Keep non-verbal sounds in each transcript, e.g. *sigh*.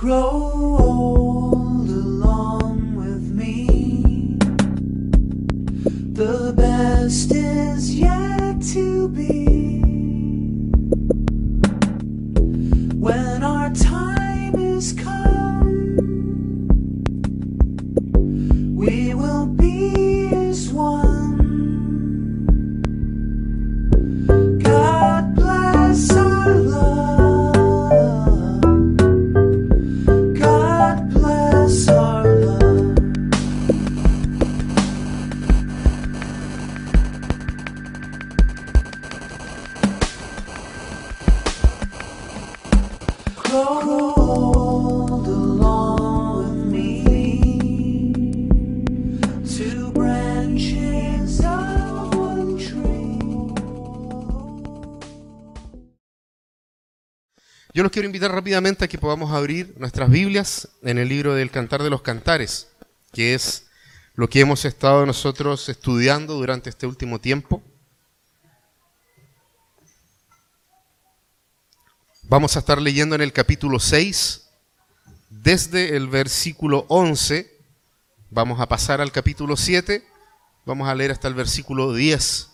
grow old along with me. The best is yet to be. Yo los quiero invitar rápidamente a que podamos abrir nuestras Biblias en el libro del Cantar de los Cantares, que es lo que hemos estado nosotros estudiando durante este último tiempo. Vamos a estar leyendo en el capítulo 6, desde el versículo 11, vamos a pasar al capítulo 7, vamos a leer hasta el versículo 10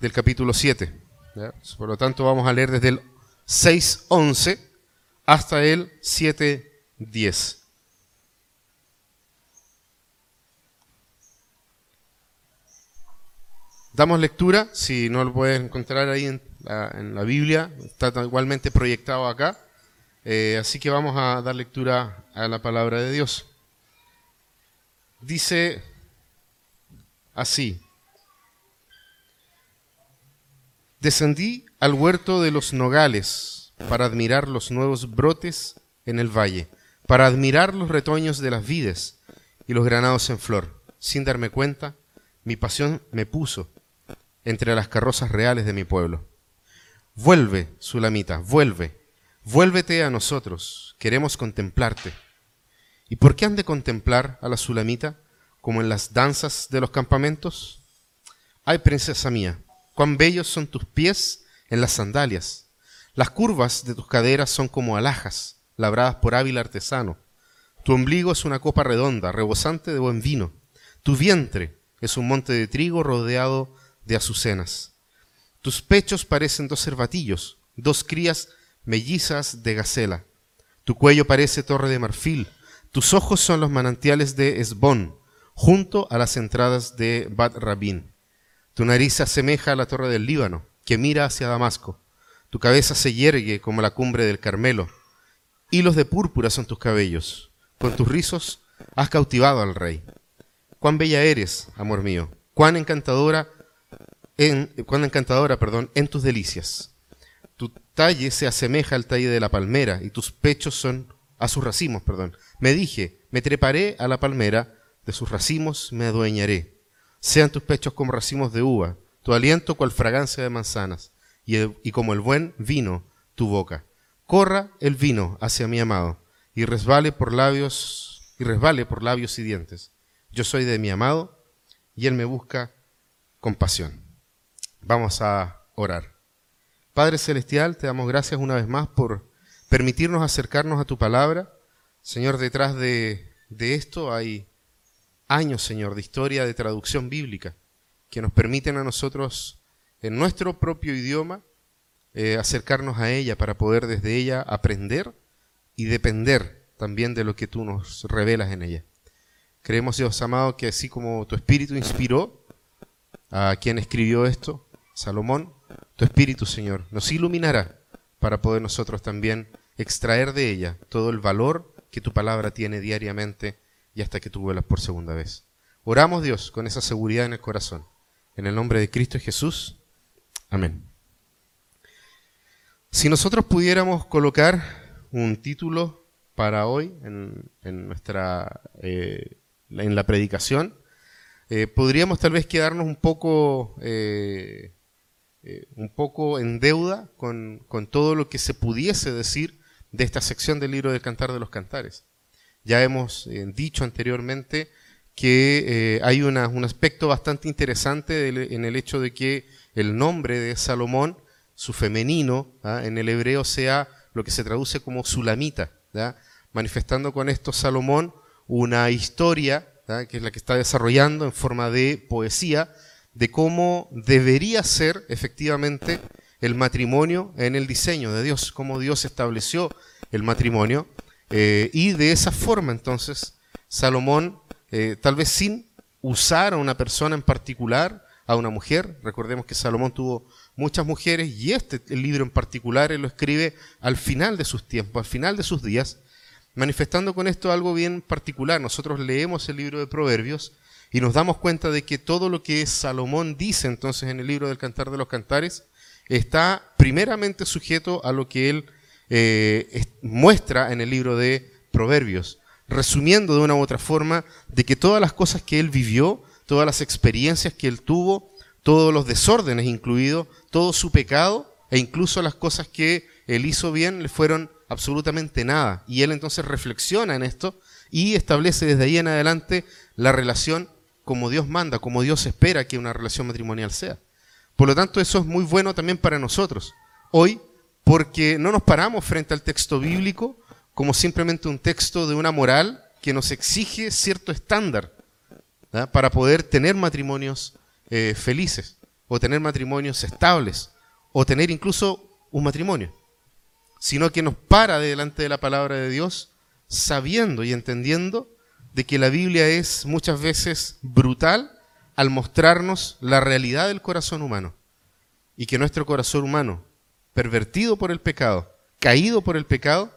del capítulo 7. ¿ya? Por lo tanto, vamos a leer desde el 6.11 hasta el 7.10. Damos lectura, si no lo puedes encontrar ahí en la, Biblia, está igualmente proyectado acá. Eh, así que vamos a dar lectura a la palabra de Dios. Dice así. Descendí al huerto de los nogales para admirar los nuevos brotes en el valle, para admirar los retoños de las vides y los granados en flor. Sin darme cuenta, mi pasión me puso entre las carrozas reales de mi pueblo. Vuelve, Sulamita, vuelve, vuélvete a nosotros, queremos contemplarte. ¿Y por qué han de contemplar a la Sulamita como en las danzas de los campamentos? Ay, princesa mía, cuán bellos son tus pies en las sandalias. Las curvas de tus caderas son como alhajas, labradas por hábil artesano. Tu ombligo es una copa redonda, rebosante de buen vino. Tu vientre es un monte de trigo rodeado de azucenas. Tus pechos parecen dos cervatillos, dos crías mellizas de gacela. Tu cuello parece torre de marfil. Tus ojos son los manantiales de Esbón, junto a las entradas de Bat Rabín. Tu nariz se asemeja a la torre del Líbano, que mira hacia Damasco. Tu cabeza se yergue como la cumbre del Carmelo. Hilos de púrpura son tus cabellos. Con tus rizos has cautivado al rey. Cuán bella eres, amor mío. Cuán encantadora, en, cuán encantadora, perdón, en tus delicias. Tu talle se asemeja al talle de la palmera y tus pechos son a sus racimos, perdón. Me dije, me treparé a la palmera, de sus racimos me adueñaré. Sean tus pechos como racimos de uva, tu aliento cual fragancia de manzanas, y, como el buen vino tu boca. Corra el vino hacia mi amado, y resbale por labios, y resbale por labios y dientes. Yo soy de mi amado, y él me busca con pasión. Vamos a orar. Padre Celestial, te damos gracias una vez más por permitirnos acercarnos a tu palabra. Señor, detrás de, de esto hay años, Señor, de historia de traducción bíblica que nos permiten a nosotros, en nuestro propio idioma, eh, acercarnos a ella para poder desde ella aprender y depender también de lo que tú nos revelas en ella. Creemos, Dios amado, que así como tu espíritu inspiró a quien escribió esto, Salomón, tu espíritu, Señor, nos iluminará para poder nosotros también extraer de ella todo el valor que tu palabra tiene diariamente y hasta que tú vuelas por segunda vez. Oramos, Dios, con esa seguridad en el corazón. En el nombre de Cristo Jesús. Amén. Si nosotros pudiéramos colocar un título para hoy en, nuestra eh, en la predicación, eh, podríamos tal vez quedarnos un poco eh, un poco en deuda con, con todo lo que se pudiese decir de esta sección del libro del Cantar de los Cantares. Ya hemos dicho anteriormente que hay una- un aspecto bastante interesante en el hecho de que el nombre de Salomón, su femenino, ¿ah? en el hebreo sea lo que se traduce como Sulamita. manifestando con esto Salomón una historia, que es la que está desarrollando en forma de poesía, de cómo debería ser efectivamente el matrimonio en el diseño de Dios, cómo Dios estableció el matrimonio. Eh, y de esa forma entonces Salomón, eh, tal vez sin usar a una persona en particular, a una mujer, recordemos que Salomón tuvo muchas mujeres y este el libro en particular él lo escribe al final de sus tiempos, al final de sus días, manifestando con esto algo bien particular. Nosotros leemos el libro de Proverbios y nos damos cuenta de que todo lo que Salomón dice entonces en el libro del Cantar de los Cantares está primeramente sujeto a lo que él eh, muestra en el libro de Proverbios, resumiendo de una u otra forma de que todas las cosas que él vivió, todas las experiencias que él tuvo, todos los desórdenes incluidos, todo su pecado e incluso las cosas que él hizo bien le fueron absolutamente nada. Y él entonces reflexiona en esto y establece desde ahí en adelante la relación como Dios manda, como Dios espera que una relación matrimonial sea. Por lo tanto, eso es muy bueno también para nosotros. Hoy, porque no nos paramos frente al texto bíblico como simplemente un texto de una moral que nos exige cierto estándar para poder tener matrimonios eh, felices o tener matrimonios estables o tener incluso un matrimonio. Sino que nos para delante de la palabra de Dios sabiendo y entendiendo de que la Biblia es muchas veces brutal al mostrarnos la realidad del corazón humano y que nuestro corazón humano, pervertido por el pecado, caído por el pecado,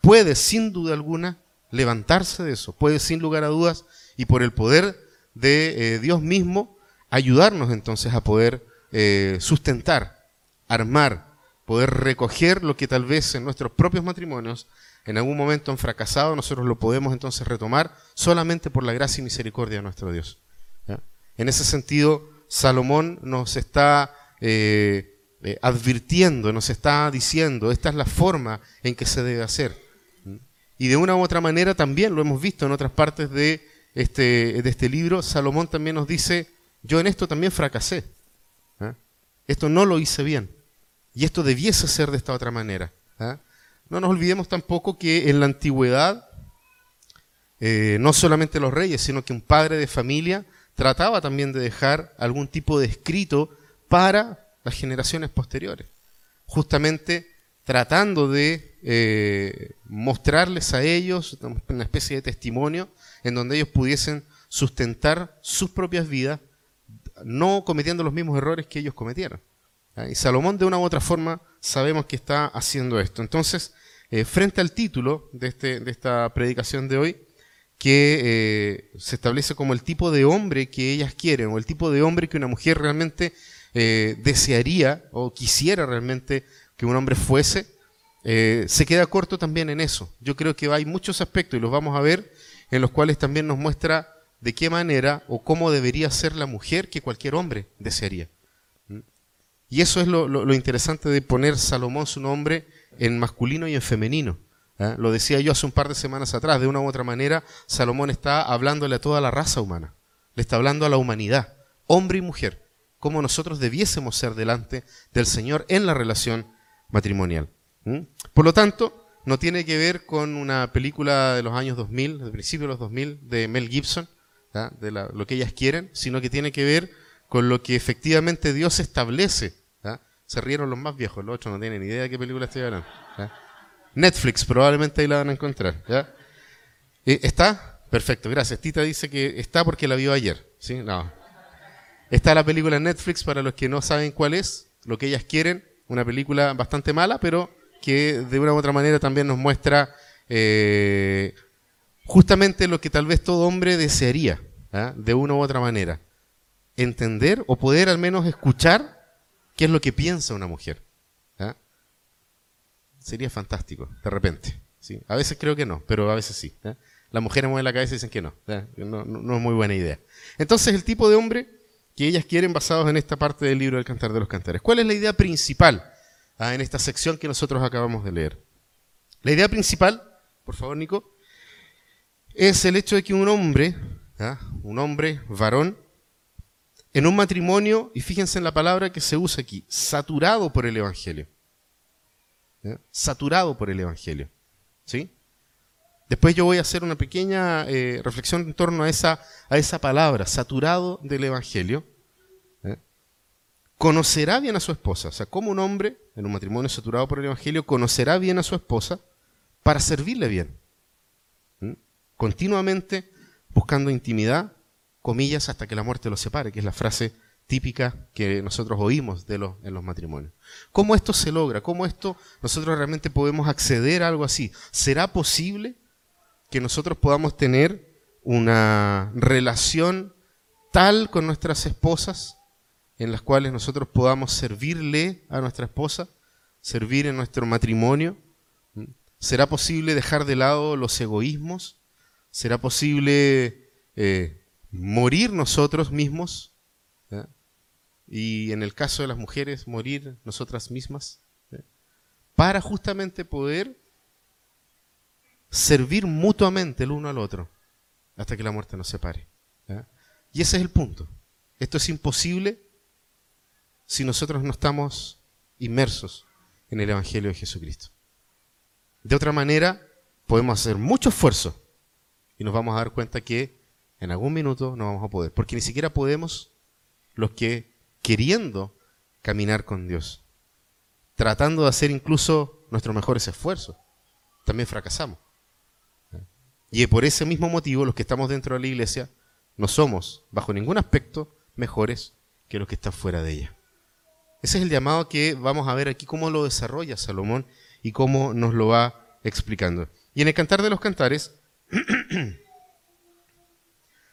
puede sin duda alguna levantarse de eso, puede sin lugar a dudas y por el poder de eh, Dios mismo ayudarnos entonces a poder eh, sustentar, armar, poder recoger lo que tal vez en nuestros propios matrimonios en algún momento han fracasado, nosotros lo podemos entonces retomar solamente por la gracia y misericordia de nuestro Dios. En ese sentido, Salomón nos está eh, advirtiendo, nos está diciendo, esta es la forma en que se debe hacer. Y de una u otra manera también lo hemos visto en otras partes de este, de este libro, Salomón también nos dice, yo en esto también fracasé. Esto no lo hice bien. Y esto debiese ser de esta otra manera. ¿ah? No nos olvidemos tampoco que en la antigüedad, eh, no solamente los reyes, sino que un padre de familia trataba también de dejar algún tipo de escrito para las generaciones posteriores. Justamente tratando de eh, mostrarles a ellos una especie de testimonio en donde ellos pudiesen sustentar sus propias vidas, no cometiendo los mismos errores que ellos cometieron. Y Salomón de una u otra forma sabemos que está haciendo esto. Entonces, eh, frente al título de, este, de, esta predicación de hoy, que eh, se establece como el tipo de hombre que ellas quieren, o el tipo de hombre que una mujer realmente eh, desearía o quisiera realmente que un hombre fuese, se queda corto también en eso. Yo creo que hay muchos aspectos, y los vamos a ver, en los cuales también nos muestra de qué manera o cómo debería ser la mujer que cualquier hombre desearía. Y eso es lo, interesante de poner Salomón su nombre en masculino y en femenino. ¿eh? Lo decía yo hace un par de semanas atrás, de una u otra manera, Salomón está hablándole a toda la raza humana, le está hablando a la humanidad, hombre y mujer, como nosotros debiésemos ser delante del Señor en la relación matrimonial. Por lo tanto, no tiene que ver con una película de los años 2000, del principio de los 2000, de Mel Gibson, de lo que ellas quieren, sino que tiene que ver con lo que efectivamente Dios establece se rieron los más viejos, los otros no tienen ni idea de qué película estoy hablando. Netflix, probablemente ahí la van a encontrar. Eh, ¿Está? Perfecto, gracias. Tita dice que está porque la vio ayer. ¿sí? No. Está la película Netflix para los que no saben cuál es, lo que ellas quieren. Una película bastante mala, pero que de una u otra manera también nos muestra eh, justamente lo que tal vez todo hombre desearía, ¿ah? de una u otra manera. Entender o poder al menos escuchar qué es lo que piensa una mujer. ¿Ah? Sería fantástico, de repente. ¿sí? A veces creo que no, pero a veces sí. ¿ah? Las mujeres mueven la cabeza y dicen que no. no. No, es muy buena idea. Entonces, el tipo de hombre que ellas quieren basados en esta parte del libro del Cantar de los Cantares. ¿Cuál es la idea principal en esta sección que nosotros acabamos de leer? La idea principal, por favor, Nico, es el hecho de que un hombre, un hombre varón, en un matrimonio, y fíjense en la palabra que se usa aquí, saturado por el Evangelio. Saturado por el Evangelio. ¿Sí? Después yo voy a hacer una pequeña eh, reflexión en torno a esa, a esa palabra, saturado del Evangelio. Conocerá bien a su esposa. O sea, como un hombre en un matrimonio saturado por el Evangelio conocerá bien a su esposa para servirle bien. ¿Mm? Continuamente buscando intimidad, comillas, hasta que la muerte los separe, que es la frase típica que nosotros oímos en los matrimonios. ¿Cómo esto se logra? ¿Cómo esto nosotros realmente podemos acceder a algo así? ¿Será posible que nosotros podamos tener una relación tal con nuestras esposas en las cuales nosotros podamos servirle a nuestra esposa, servir en nuestro matrimonio? ¿Será posible dejar de lado los egoísmos? ¿Será posible eh, morir nosotros mismos? Y en el caso de las mujeres, morir nosotras mismas, para justamente poder servir mutuamente el uno al otro hasta que la muerte nos separe. Y ese es el punto. Esto es imposible si nosotros no estamos inmersos en el Evangelio de Jesucristo. De otra manera, podemos hacer mucho esfuerzo y nos vamos a dar cuenta que en algún minuto no vamos a poder, porque ni siquiera podemos los que queriendo caminar con Dios, tratando de hacer incluso nuestros mejores esfuerzos, también fracasamos. Y por ese mismo motivo, los que estamos dentro de la iglesia no somos, bajo ningún aspecto, mejores que los que están fuera de ella. Ese es el llamado que vamos a ver aquí, cómo lo desarrolla Salomón y cómo nos lo va explicando. Y en el Cantar de los Cantares, *clears throat*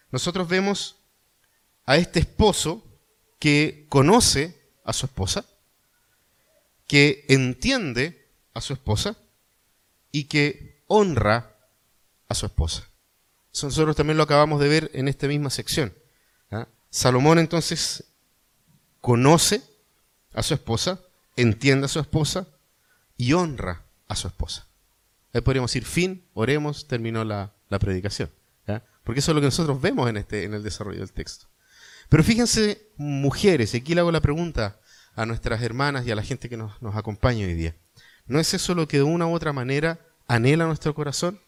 nosotros vemos a este esposo que conoce a su esposa, que entiende a su esposa y que honra a su esposa. Eso nosotros también lo acabamos de ver en esta misma sección. ¿ah? Salomón entonces conoce a su esposa, entiende a su esposa y honra a su esposa. Ahí podríamos decir, fin, oremos, terminó la, predicación. Porque eso es lo que nosotros vemos en, este, en el desarrollo del texto. Pero fíjense, mujeres, y aquí le hago la pregunta a nuestras hermanas y a la gente que nos, acompaña hoy día. ¿No es eso lo que de una u otra manera anhela nuestro corazón?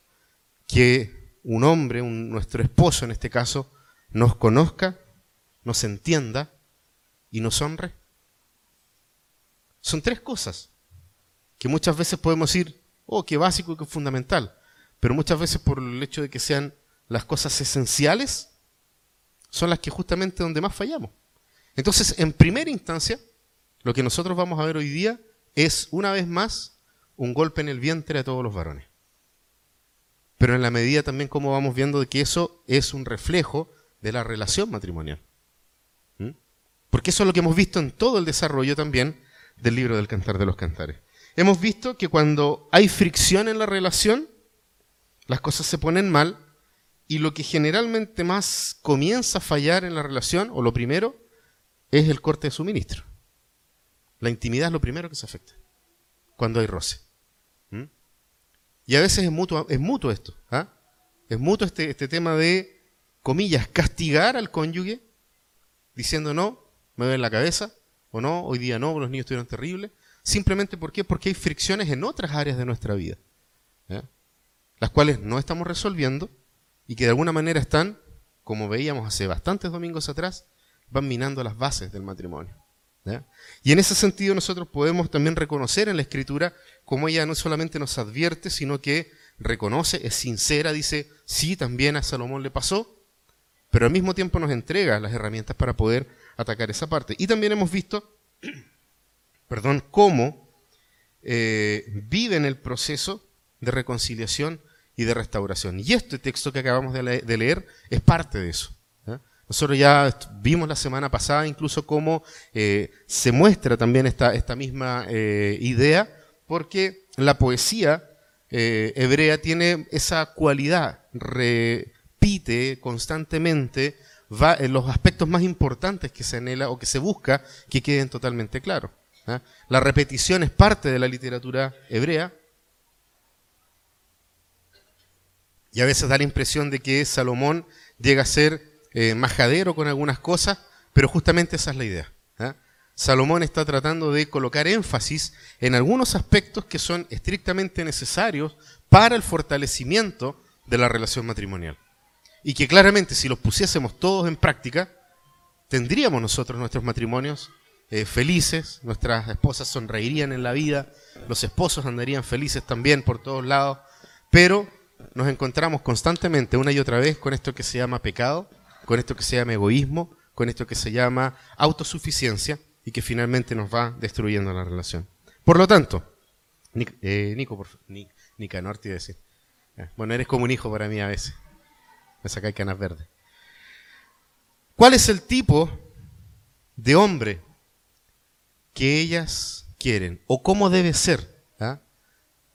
Que un hombre, nuestro esposo en este caso, nos conozca, nos entienda y nos honre. Son tres cosas que muchas veces podemos decir, oh, qué básico y qué fundamental, pero muchas veces por el hecho de que sean las cosas esenciales, son las que justamente donde más fallamos. Entonces, en primera instancia, lo que nosotros vamos a ver hoy día es, una vez más, un golpe en el vientre a todos los varones. Pero en la medida también como vamos viendo de que eso es un reflejo de la relación matrimonial. ¿Mm? Porque eso es lo que hemos visto en todo el desarrollo también del libro del Cantar de los Cantares. Hemos visto que cuando hay fricción en la relación, las cosas se ponen mal y lo que generalmente más comienza a fallar en la relación, o lo primero, es el corte de suministro. La intimidad es lo primero que se afecta cuando hay roce. ¿Mm? Y a veces es mutuo, es mutuo esto. ¿ah? Es mutuo este, este tema de, comillas, castigar al cónyuge diciendo no, me duele la cabeza, o no, hoy día no, los niños estuvieron terribles. Simplemente ¿por qué? porque hay fricciones en otras áreas de nuestra vida, las cuales no estamos resolviendo y que de alguna manera están, como veíamos hace bastantes domingos atrás, van minando las bases del matrimonio. Y en ese sentido nosotros podemos también reconocer en la escritura cómo ella no solamente nos advierte, sino que reconoce, es sincera, dice, sí, también a Salomón le pasó, pero al mismo tiempo nos entrega las herramientas para poder atacar esa parte. Y también hemos visto, *clears throat* perdón, cómo eh, vive en el proceso de reconciliación y de restauración. Y este texto que acabamos de, leer es parte de eso. Nosotros ya vimos la semana pasada incluso cómo eh, se muestra también esta, esta misma eh, idea, porque la poesía eh, hebrea tiene esa cualidad, repite constantemente va, los aspectos más importantes que se anhela o que se busca que queden totalmente claros. La repetición es parte de la literatura hebrea, Y a veces da la impresión de que Salomón llega a ser eh, majadero con algunas cosas, pero justamente esa es la idea. ¿ah? Salomón está tratando de colocar énfasis en algunos aspectos que son estrictamente necesarios para el fortalecimiento de la relación matrimonial. Y que claramente si los pusiésemos todos en práctica, tendríamos nosotros nuestros matrimonios eh, felices, nuestras esposas sonreirían en la vida, los esposos andarían felices también por todos lados, pero nos encontramos constantemente una y otra vez con esto que se llama pecado, con esto que se llama egoísmo, con esto que se llama autosuficiencia y que finalmente nos va destruyendo la relación. Por lo tanto, eh, Nico, a decir. Bueno, eres como un hijo para mí a veces. Me sacáis canas verdes. ¿Cuál es el tipo de hombre que ellas quieren? ¿O cómo debe ser? ¿Ah?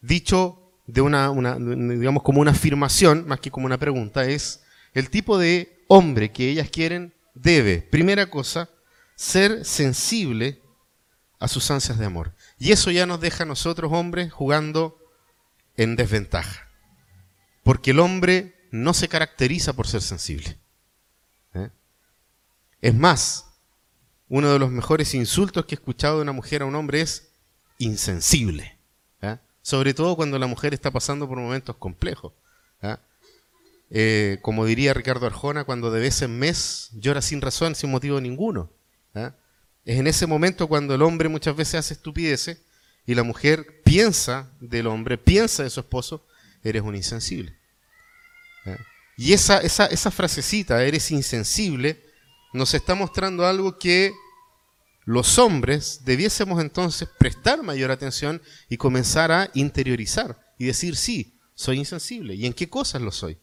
Dicho de una, digamos, como una afirmación, más que como una pregunta, es el tipo de hombre que ellas quieren debe, primera cosa, ser sensible a sus ansias de amor. Y eso ya nos deja a nosotros, hombres, jugando en desventaja. Porque el hombre no se caracteriza por ser sensible. ¿eh? Es más, uno de los mejores insultos que he escuchado de una mujer a un hombre es insensible. ¿eh? Sobre todo cuando la mujer está pasando por momentos complejos. ¿eh? como diría Ricardo Arjona, cuando de vez en mes llora sin razón, sin motivo ninguno. Es en ese momento cuando el hombre muchas veces hace estupideces y la mujer piensa del hombre, piensa de su esposo, eres un insensible. Y esa, esa, frasecita, eres insensible, nos está mostrando algo que los hombres debiésemos entonces prestar mayor atención y comenzar a interiorizar y decir, sí, soy insensible. ¿Y en qué cosas lo soy?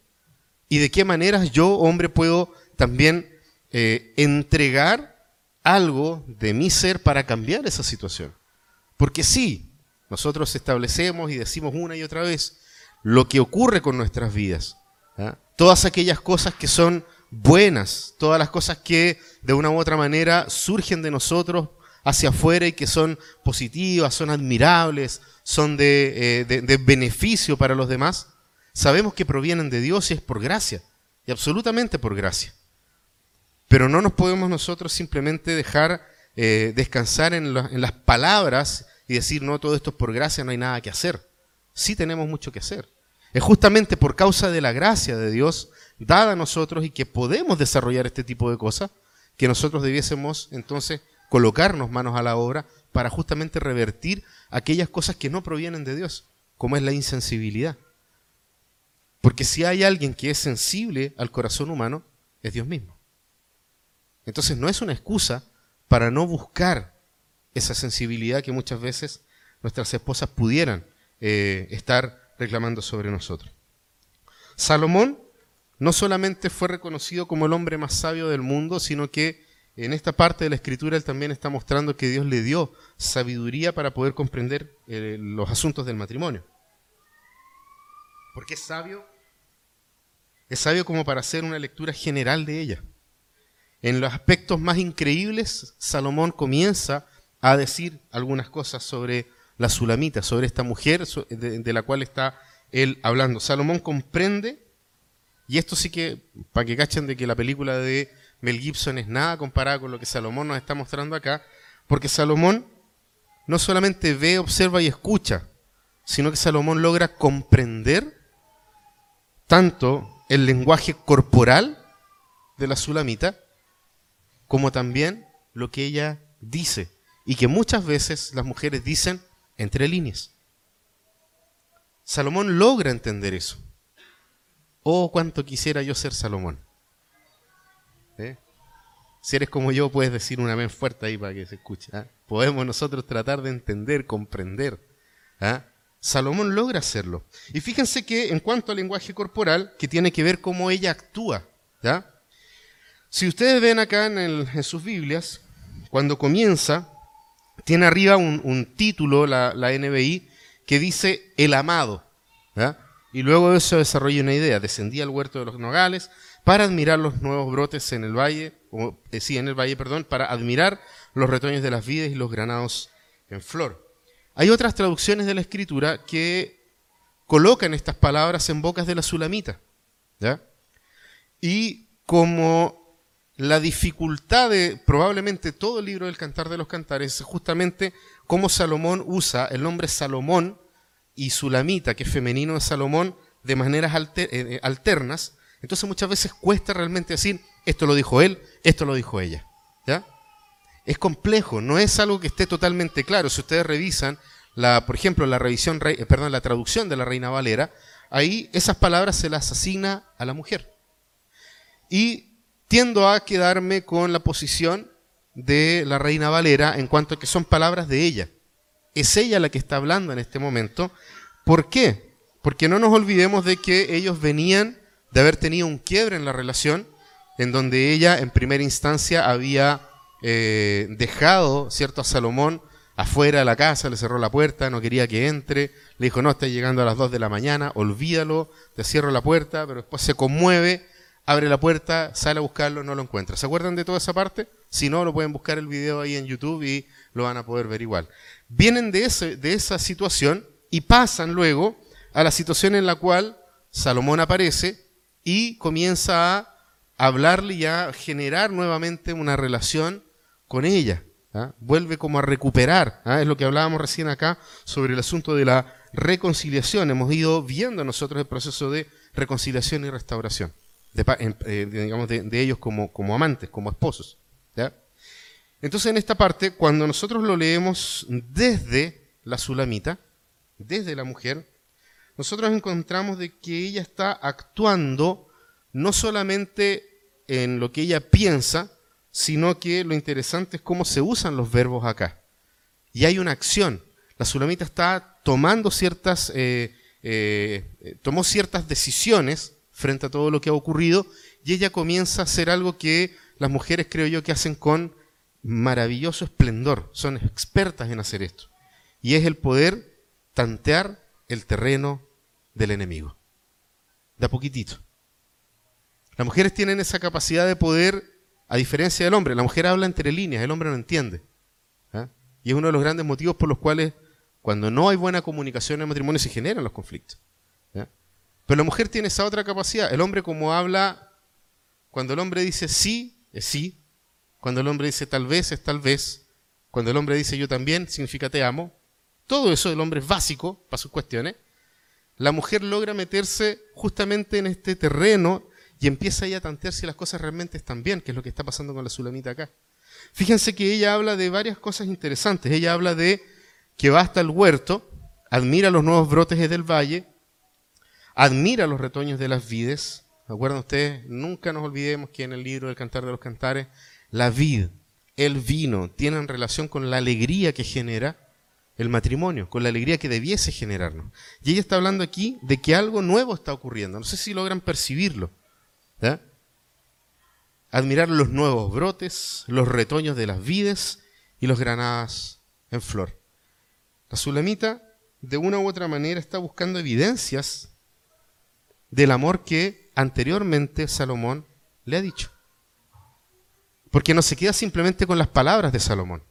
¿Y de qué maneras yo, hombre, puedo también eh, entregar algo de mi ser para cambiar esa situación? Porque sí, nosotros establecemos y decimos una y otra vez lo que ocurre con nuestras vidas. Todas aquellas cosas que son buenas, todas las cosas que de una u otra manera surgen de nosotros hacia afuera y que son positivas, son admirables, son de, eh, beneficio para los demás, sabemos que provienen de Dios y es por gracia, y absolutamente por gracia. Pero no nos podemos nosotros simplemente dejar eh, descansar en, las palabras y decir, no, todo esto es por gracia, no hay nada que hacer. Sí tenemos mucho que hacer. Es justamente por causa de la gracia de Dios dada a nosotros y que podemos desarrollar este tipo de cosas, que nosotros debiésemos entonces colocarnos manos a la obra para justamente revertir aquellas cosas que no provienen de Dios, como es la insensibilidad. Porque si hay alguien que es sensible al corazón humano, es Dios mismo. Entonces no es una excusa para no buscar esa sensibilidad que muchas veces nuestras esposas pudieran eh, estar reclamando sobre nosotros. Salomón no solamente fue reconocido como el hombre más sabio del mundo, sino que en esta parte de la escritura él también está mostrando que Dios le dio sabiduría para poder comprender eh, los asuntos del matrimonio. Porque es sabio, es sabio como para hacer una lectura general de ella. En los aspectos más increíbles, Salomón comienza a decir algunas cosas sobre la Sulamita, sobre esta mujer de, la cual está él hablando. Salomón comprende, y esto sí que, para que cachen de que la película de Mel Gibson es nada comparada con lo que Salomón nos está mostrando acá, porque Salomón no solamente ve, observa y escucha, sino que Salomón logra comprender tanto el lenguaje corporal de la Sulamita, como también lo que ella dice y que muchas veces las mujeres dicen entre líneas. Salomón logra entender eso. Oh, cuánto quisiera yo ser Salomón. ¿Eh? Si eres como yo, puedes decir una vez fuerte ahí para que se escuche. ¿ah? Podemos nosotros tratar de entender, comprender. ¿ah? Salomón logra hacerlo. Y fíjense que en cuanto al lenguaje corporal, que tiene que ver cómo ella actúa. Si ustedes ven acá en, sus Biblias, cuando comienza, tiene arriba un, título, la, NBI, que dice el amado. Y luego de eso desarrolla una idea. Descendía al huerto de los nogales para admirar los nuevos brotes en el valle, o, eh, en el valle, perdón, para admirar los retoños de las vides y los granados en flor. Hay otras traducciones de la escritura que colocan estas palabras en bocas de la sulamita. Y como la dificultad de probablemente todo el libro del Cantar de los Cantares es justamente cómo Salomón usa el nombre Salomón y Sulamita, que es femenino de Salomón, de maneras eh, eh, alternas, entonces muchas veces cuesta realmente decir, esto lo dijo él, esto lo dijo ella. ¿Ya? Es complejo, no es algo que esté totalmente claro. Si ustedes revisan, por ejemplo, la revisión, eh, perdón, la traducción de la Reina Valera, ahí esas palabras se las asigna a la mujer. Y tiendo a quedarme con la posición de la Reina Valera en cuanto a que son palabras de ella. Es ella la que está hablando en este momento. ¿Por qué? Porque no nos olvidemos de que ellos venían de haber tenido un quiebre en la relación, en donde ella en primera instancia había eh, dejado cierto a Salomón afuera de la casa, le cerró la puerta, no quería que entre, le dijo, no, está llegando a las 2 de la mañana, olvídalo, te cierro la puerta, pero después se conmueve, abre la puerta, sale a buscarlo, no lo encuentra. ¿Se acuerdan de toda esa parte? Si no, lo pueden buscar el video ahí en YouTube y lo van a poder ver igual. Vienen de, ese, de esa situación y pasan luego a la situación en la cual Salomón aparece y comienza a hablarle y a generar nuevamente una relación con ella. ¿ah? Vuelve como a recuperar. ¿ah? Es lo que hablábamos recién acá sobre el asunto de la reconciliación. Hemos ido viendo nosotros el proceso de reconciliación y restauración. Eh, de- digamos, de, ellos como, como amantes, como esposos. Entonces en esta parte, cuando nosotros lo leemos desde la Sulamita, desde la mujer, nosotros encontramos de que ella está actuando no solamente en lo que ella piensa, sino que lo interesante es cómo se usan los verbos acá. Y hay una acción. La Sulamita está tomando ciertas, eh, eh, tomó ciertas decisiones frente a todo lo que ha ocurrido y ella comienza a hacer algo que las mujeres creo yo que hacen con maravilloso esplendor. Son expertas en hacer esto. Y es el poder tantear el terreno del enemigo. De a poquitito. Las mujeres tienen esa capacidad de poder, a diferencia del hombre, la mujer habla entre líneas, el hombre no entiende. ¿ah? Y es uno de los grandes motivos por los cuales cuando no hay buena comunicación en el matrimonio se generan los conflictos. Pero la mujer tiene esa otra capacidad. El hombre como habla, cuando el hombre dice sí, es sí. Cuando el hombre dice tal vez, es tal vez. Cuando el hombre dice yo también, significa te amo. Todo eso el hombre es básico para sus cuestiones. La mujer logra meterse justamente en este terreno y empieza ella a tantear si las cosas realmente están bien, que es lo que está pasando con la Sulamita acá. Fíjense que ella habla de varias cosas interesantes. Ella habla de que va hasta el huerto, admira los nuevos brotes del valle, admira los retoños de las vides. ¿Se acuerdan ustedes? Nunca nos olvidemos que en el libro del Cantar de los Cantares, la vid, el vino, tienen relación con la alegría que genera el matrimonio, con la alegría que debiese generarnos. Y ella está hablando aquí de que algo nuevo está ocurriendo. No sé si logran percibirlo. ¿ya? Admirar los nuevos brotes, los retoños de las vides y los granadas en flor. La Sulamita, de una u otra manera, está buscando evidencias del amor que anteriormente Salomón le ha dicho. Porque no se queda simplemente con las palabras de Salomón.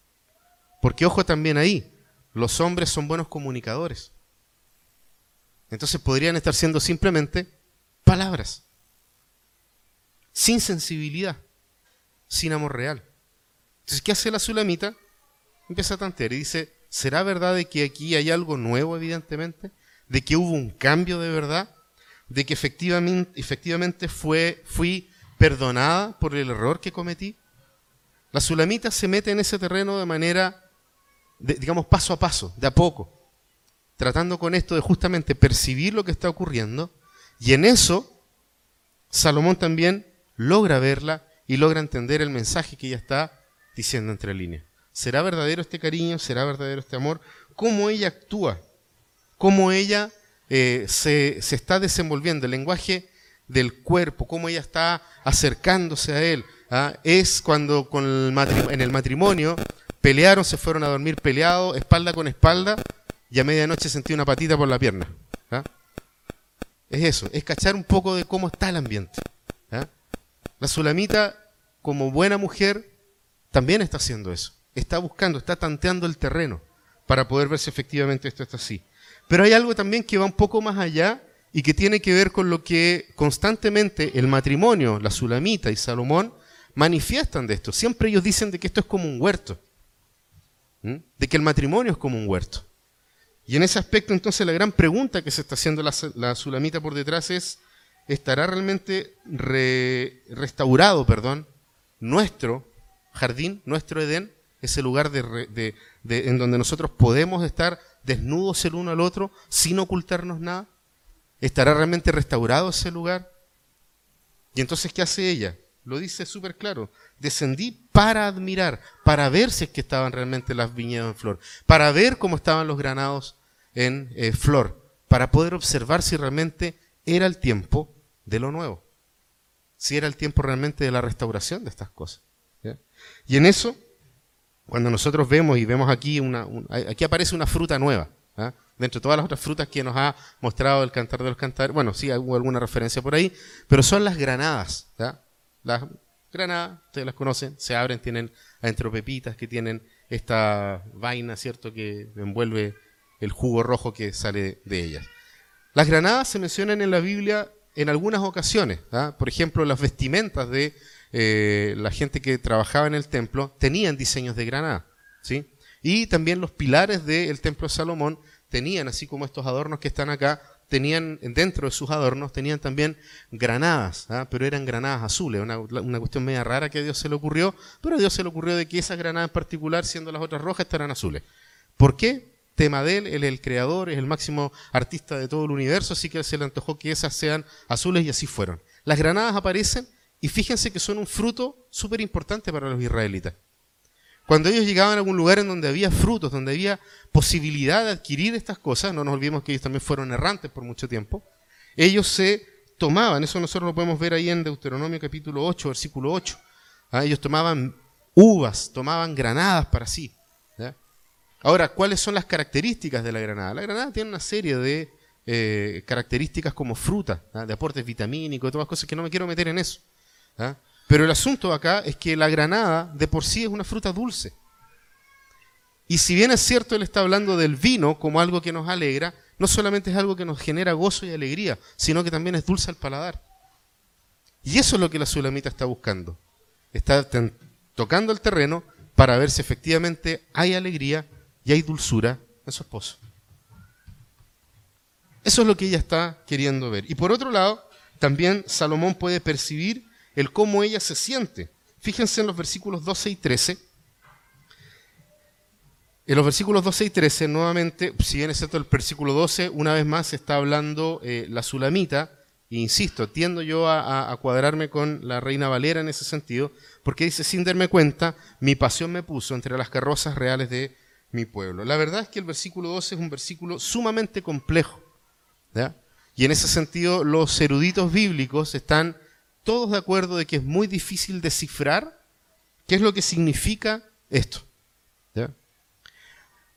Porque ojo también ahí, los hombres son buenos comunicadores. Entonces podrían estar siendo simplemente palabras. Sin sensibilidad, sin amor real. Entonces, ¿qué hace la Sulamita? Empieza a tantear y dice, ¿será verdad de que aquí hay algo nuevo, evidentemente? ¿De que hubo un cambio de verdad? ¿De que efectivamente, efectivamente fue, fui perdonada por el error que cometí? La Sulamita se mete en ese terreno de manera, digamos, paso a paso, de a poco, tratando con esto de justamente percibir lo que está ocurriendo, y en eso Salomón también logra verla y logra entender el mensaje que ella está diciendo entre líneas. ¿Será verdadero este cariño? ¿Será verdadero este amor? ¿Cómo ella actúa? ¿Cómo ella eh, se, se está desenvolviendo? El lenguaje del cuerpo, cómo ella está acercándose a él. ¿ah? Es cuando el en el matrimonio pelearon, se fueron a dormir peleados, espalda con espalda, y a medianoche sentí una patita por la pierna. ¿ah? Es eso, es cachar un poco de cómo está el ambiente. ¿ah? La Sulamita, como buena mujer, también está haciendo eso. Está buscando, está tanteando el terreno para poder ver si efectivamente esto está así. Pero hay algo también que va un poco más allá y que tiene que ver con lo que constantemente el matrimonio, la Sulamita y Salomón manifiestan de esto. Siempre ellos dicen de que esto es como un huerto. De que el matrimonio es como un huerto. Y en ese aspecto, entonces, la gran pregunta que se está haciendo la, la Sulamita por detrás es, ¿estará realmente re- restaurado, perdón, nuestro jardín, nuestro Edén, ese lugar de- en donde nosotros podemos estar desnudos el uno al otro sin ocultarnos nada? ¿Estará realmente restaurado ese lugar? Y entonces, ¿qué hace ella? Lo dice súper claro. Descendí para admirar, para ver si es que estaban realmente las viñedos en flor, para ver cómo estaban los granados en eh, flor, para poder observar si realmente era el tiempo de lo nuevo, si era el tiempo realmente de la restauración de estas cosas. Y en eso, cuando nosotros vemos y vemos aquí, una, un- aquí aparece una fruta nueva, ¿ah? dentro de todas las otras frutas que nos ha mostrado el cantar de los cantares, bueno, sí hubo alguna referencia por ahí, pero son las granadas. Las granadas, ustedes las conocen, se abren, tienen adentro pepitas que tienen esta vaina, ¿cierto?, que envuelve el jugo rojo que sale de ellas. Las granadas se mencionan en la Biblia en algunas ocasiones. ¿ah? Por ejemplo, las vestimentas de eh, la gente que trabajaba en el templo tenían diseños de granada. ¿sí? Y también los pilares del templo de Salomón tenían, así como estos adornos que están acá, tenían dentro de sus adornos, tenían también granadas, ¿ah? pero eran granadas azules, una, cuestión media rara que a Dios se le ocurrió, pero a Dios se le ocurrió de que esas granadas en particular, siendo las otras rojas, estarán azules. ¿Por qué? Tema de él, él es el creador, es el máximo artista de todo el universo, así que se le antojó que esas sean azules y así fueron. Las granadas aparecen y fíjense que son un fruto súper importante para los israelitas. Cuando ellos llegaban a algún lugar en donde había frutos, donde había posibilidad de adquirir estas cosas, no nos olvidemos que ellos también fueron errantes por mucho tiempo, ellos se tomaban, eso nosotros lo podemos ver ahí en Deuteronomio capítulo 8, versículo 8, ¿ah? ellos tomaban uvas, tomaban granadas para sí. Ahora, ¿cuáles son las características de la granada? La granada tiene una serie de eh, características como fruta, ¿ah? de aportes vitamínicos, todas cosas que no me quiero meter en eso. ¿Ah? Pero el asunto acá es que la granada de por sí es una fruta dulce. Y si bien es cierto, él está hablando del vino como algo que nos alegra, no solamente es algo que nos genera gozo y alegría, sino que también es dulce al paladar. Y eso es lo que la sulamita está buscando. Está tocando el terreno para ver si efectivamente hay alegría y hay dulzura en su esposo. Eso es lo que ella está queriendo ver. Y por otro lado, también Salomón puede percibir el cómo ella se siente. Fíjense en los versículos 12 y 13. En los versículos 12 y 13, nuevamente, si bien es cierto el versículo 12, una vez más está hablando eh, la sulamita, e insisto, tiendo yo a, cuadrarme con la reina Valera en ese sentido, porque dice, sin darme cuenta, mi pasión me puso entre las carrozas reales de mi pueblo. La verdad es que el versículo 12 es un versículo sumamente complejo. Y en ese sentido, los eruditos bíblicos están todos de acuerdo de que es muy difícil descifrar qué es lo que significa esto.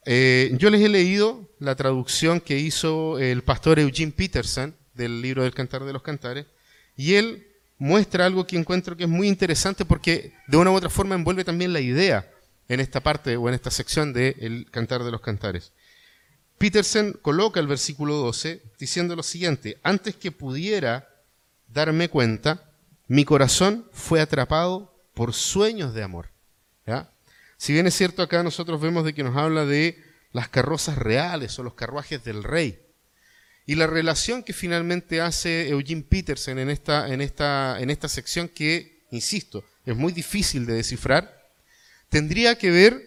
Eh, yo les he leído la traducción que hizo el pastor Eugene Peterson del libro del Cantar de los Cantares, y él muestra algo que encuentro que es muy interesante porque de una u otra forma envuelve también la idea en esta parte o en esta sección del Cantar de los Cantares. Peterson coloca el versículo 12 diciendo lo siguiente, antes que pudiera darme cuenta, mi corazón fue atrapado por sueños de amor. Si bien es cierto acá nosotros vemos de que nos habla de las carrozas reales o los carruajes del rey. Y la relación que finalmente hace Eugene Peterson en esta, en esta, en esta sección que, insisto, es muy difícil de descifrar, tendría que ver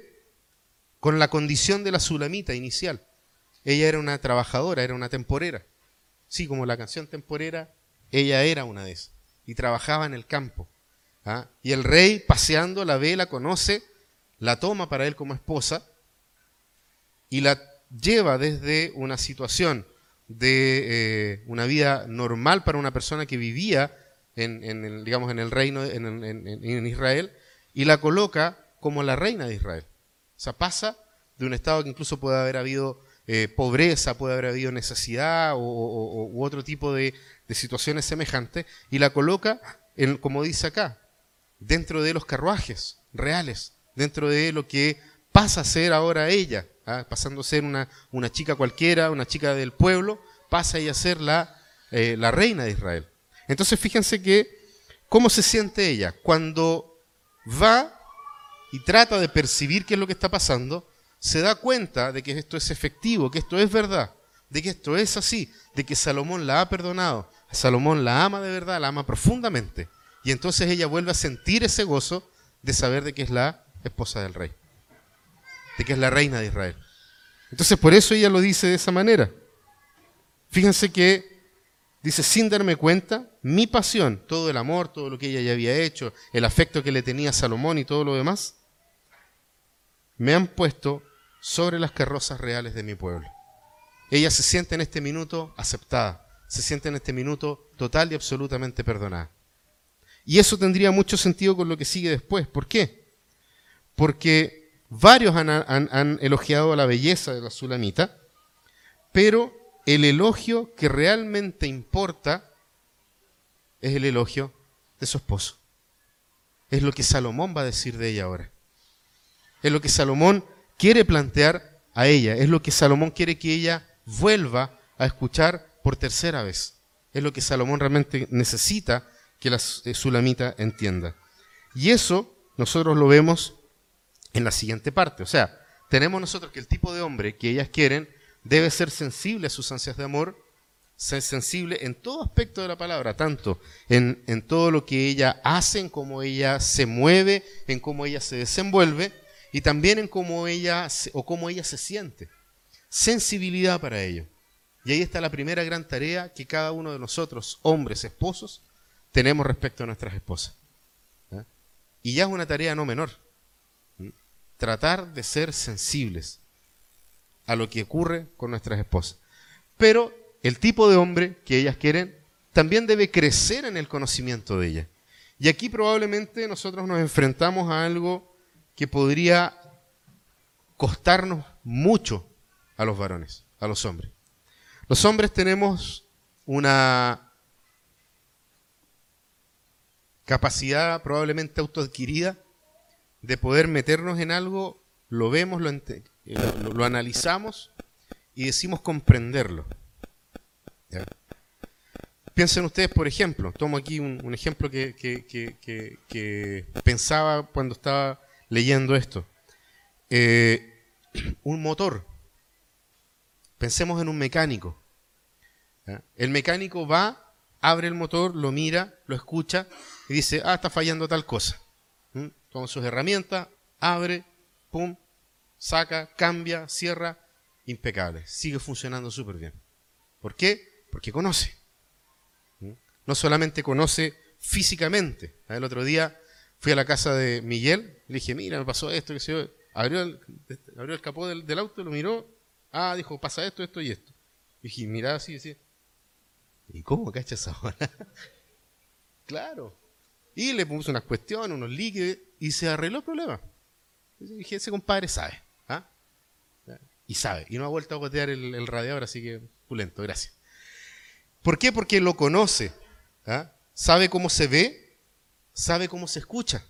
con la condición de la sulamita inicial. Ella era una trabajadora, era una temporera. Sí, como la canción temporera, ella era una de esas. Y trabajaba en el campo. ¿ah? Y el rey, paseando, la ve, la conoce, la toma para él como esposa y la lleva desde una situación de eh, una vida normal para una persona que vivía en, el, digamos, en el reino, en, Israel, y la coloca como la reina de Israel. O sea, pasa de un estado que incluso puede haber habido eh, pobreza, puede haber habido necesidad o, o- o- u otro tipo de, de situaciones semejantes, y la coloca, en, como dice acá, dentro de los carruajes reales, dentro de lo que pasa a ser ahora ella, ¿ah? pasando a ser una, una chica cualquiera, una chica del pueblo, pasa ella a ser la, eh, la reina de Israel. Entonces fíjense que, ¿cómo se siente ella? Cuando va y trata de percibir qué es lo que está pasando, se da cuenta de que esto es efectivo, que esto es verdad, de que esto es así, de que Salomón la ha perdonado, Salomón la ama de verdad, la ama profundamente. Y entonces ella vuelve a sentir ese gozo de saber de que es la esposa del rey, de que es la reina de Israel. Entonces por eso ella lo dice de esa manera. Fíjense que dice, sin darme cuenta, mi pasión, todo el amor, todo lo que ella ya había hecho, el afecto que le tenía a Salomón y todo lo demás, me han puesto sobre las carrozas reales de mi pueblo. Ella se siente en este minuto aceptada, se siente en este minuto total y absolutamente perdonada. Y eso tendría mucho sentido con lo que sigue después. ¿Por qué? Porque varios han, elogiado la belleza de la Sulamita, pero el elogio que realmente importa es el elogio de su esposo. Es lo que Salomón va a decir de ella ahora. Es lo que Salomón quiere plantear a ella. Es lo que Salomón quiere que ella vuelva a escuchar por tercera vez. Es lo que Salomón realmente necesita que la eh, Sulamita entienda. Y eso nosotros lo vemos en la siguiente parte. O sea, tenemos nosotros que el tipo de hombre que ellas quieren debe ser sensible a sus ansias de amor, ser sensible en todo aspecto de la palabra, tanto en, en todo lo que ella hace, en cómo ella se mueve, en cómo ella se desenvuelve, y también en cómo ella o cómo ella se siente. Sensibilidad para ello. Y ahí está la primera gran tarea que cada uno de nosotros, hombres, esposos, tenemos respecto a nuestras esposas. Y ya es una tarea no menor. Tratar de ser sensibles a lo que ocurre con nuestras esposas. Pero el tipo de hombre que ellas quieren también debe crecer en el conocimiento de ella. Y aquí probablemente nosotros nos enfrentamos a algo que podría costarnos mucho a los varones, a los hombres. Los hombres tenemos una capacidad probablemente autoadquirida de poder meternos en algo, lo vemos, lo, lo, analizamos y decimos comprenderlo. Piensen ustedes, por ejemplo, tomo aquí un, ejemplo que, pensaba cuando estaba leyendo esto. Eh, un motor. Pensemos en un mecánico. El mecánico va, abre el motor, lo mira, lo escucha y dice, ah, está fallando tal cosa. ¿Mm? Toma sus herramientas, abre, pum, saca, cambia, cierra, impecable. Sigue funcionando súper bien. ¿Por qué? Porque conoce. No solamente conoce físicamente. El otro día fui a la casa de Miguel le dije, mira, me pasó esto, que se abrió el, abrió el capó del, auto, lo miró, ah, dijo, pasa esto, esto y esto. Y dije, mira así, así. ¿Y cómo cachas *laughs* ahora? claro. Y le puso unas cuestiones, unos líquidos, y se arregló el problema. Y dije, ese compadre sabe. ¿ah? Y sabe. Y no ha vuelto a gotear el, radiador, así que pulento, gracias. ¿Por qué? Porque lo conoce. ¿ah? Sabe cómo se ve, sabe cómo se escucha.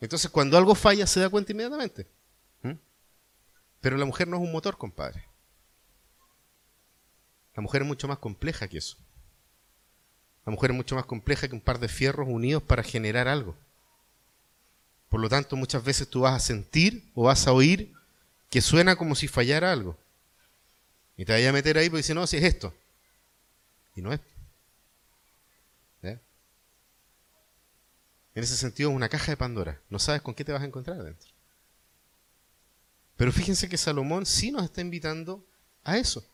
Entonces, cuando algo falla, se da cuenta inmediatamente. Pero la mujer no es un motor, compadre. La mujer es mucho más compleja que eso. La mujer es mucho más compleja que un par de fierros unidos para generar algo. Por lo tanto, muchas veces tú vas a sentir o vas a oír que suena como si fallara algo. Y te vayas a meter ahí porque dice, no, si es esto. Y no es. En ese sentido es una caja de Pandora. No sabes con qué te vas a encontrar adentro. Pero fíjense que Salomón sí nos está invitando a eso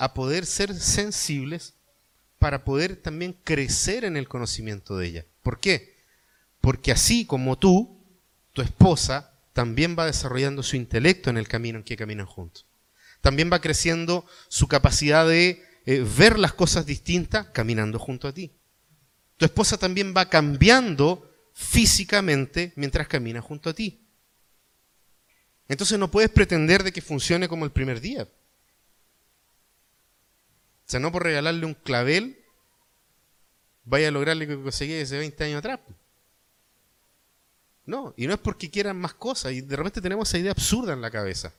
a poder ser sensibles para poder también crecer en el conocimiento de ella. ¿Por qué? Porque así como tú, tu esposa también va desarrollando su intelecto en el camino en que caminan juntos. También va creciendo su capacidad de eh, ver las cosas distintas caminando junto a ti. Tu esposa también va cambiando físicamente mientras camina junto a ti. Entonces no puedes pretender de que funcione como el primer día. O sea, no por regalarle un clavel vaya a lograrle que conseguía hace 20 años atrás. No, y no es porque quieran más cosas, y de repente tenemos esa idea absurda en la cabeza,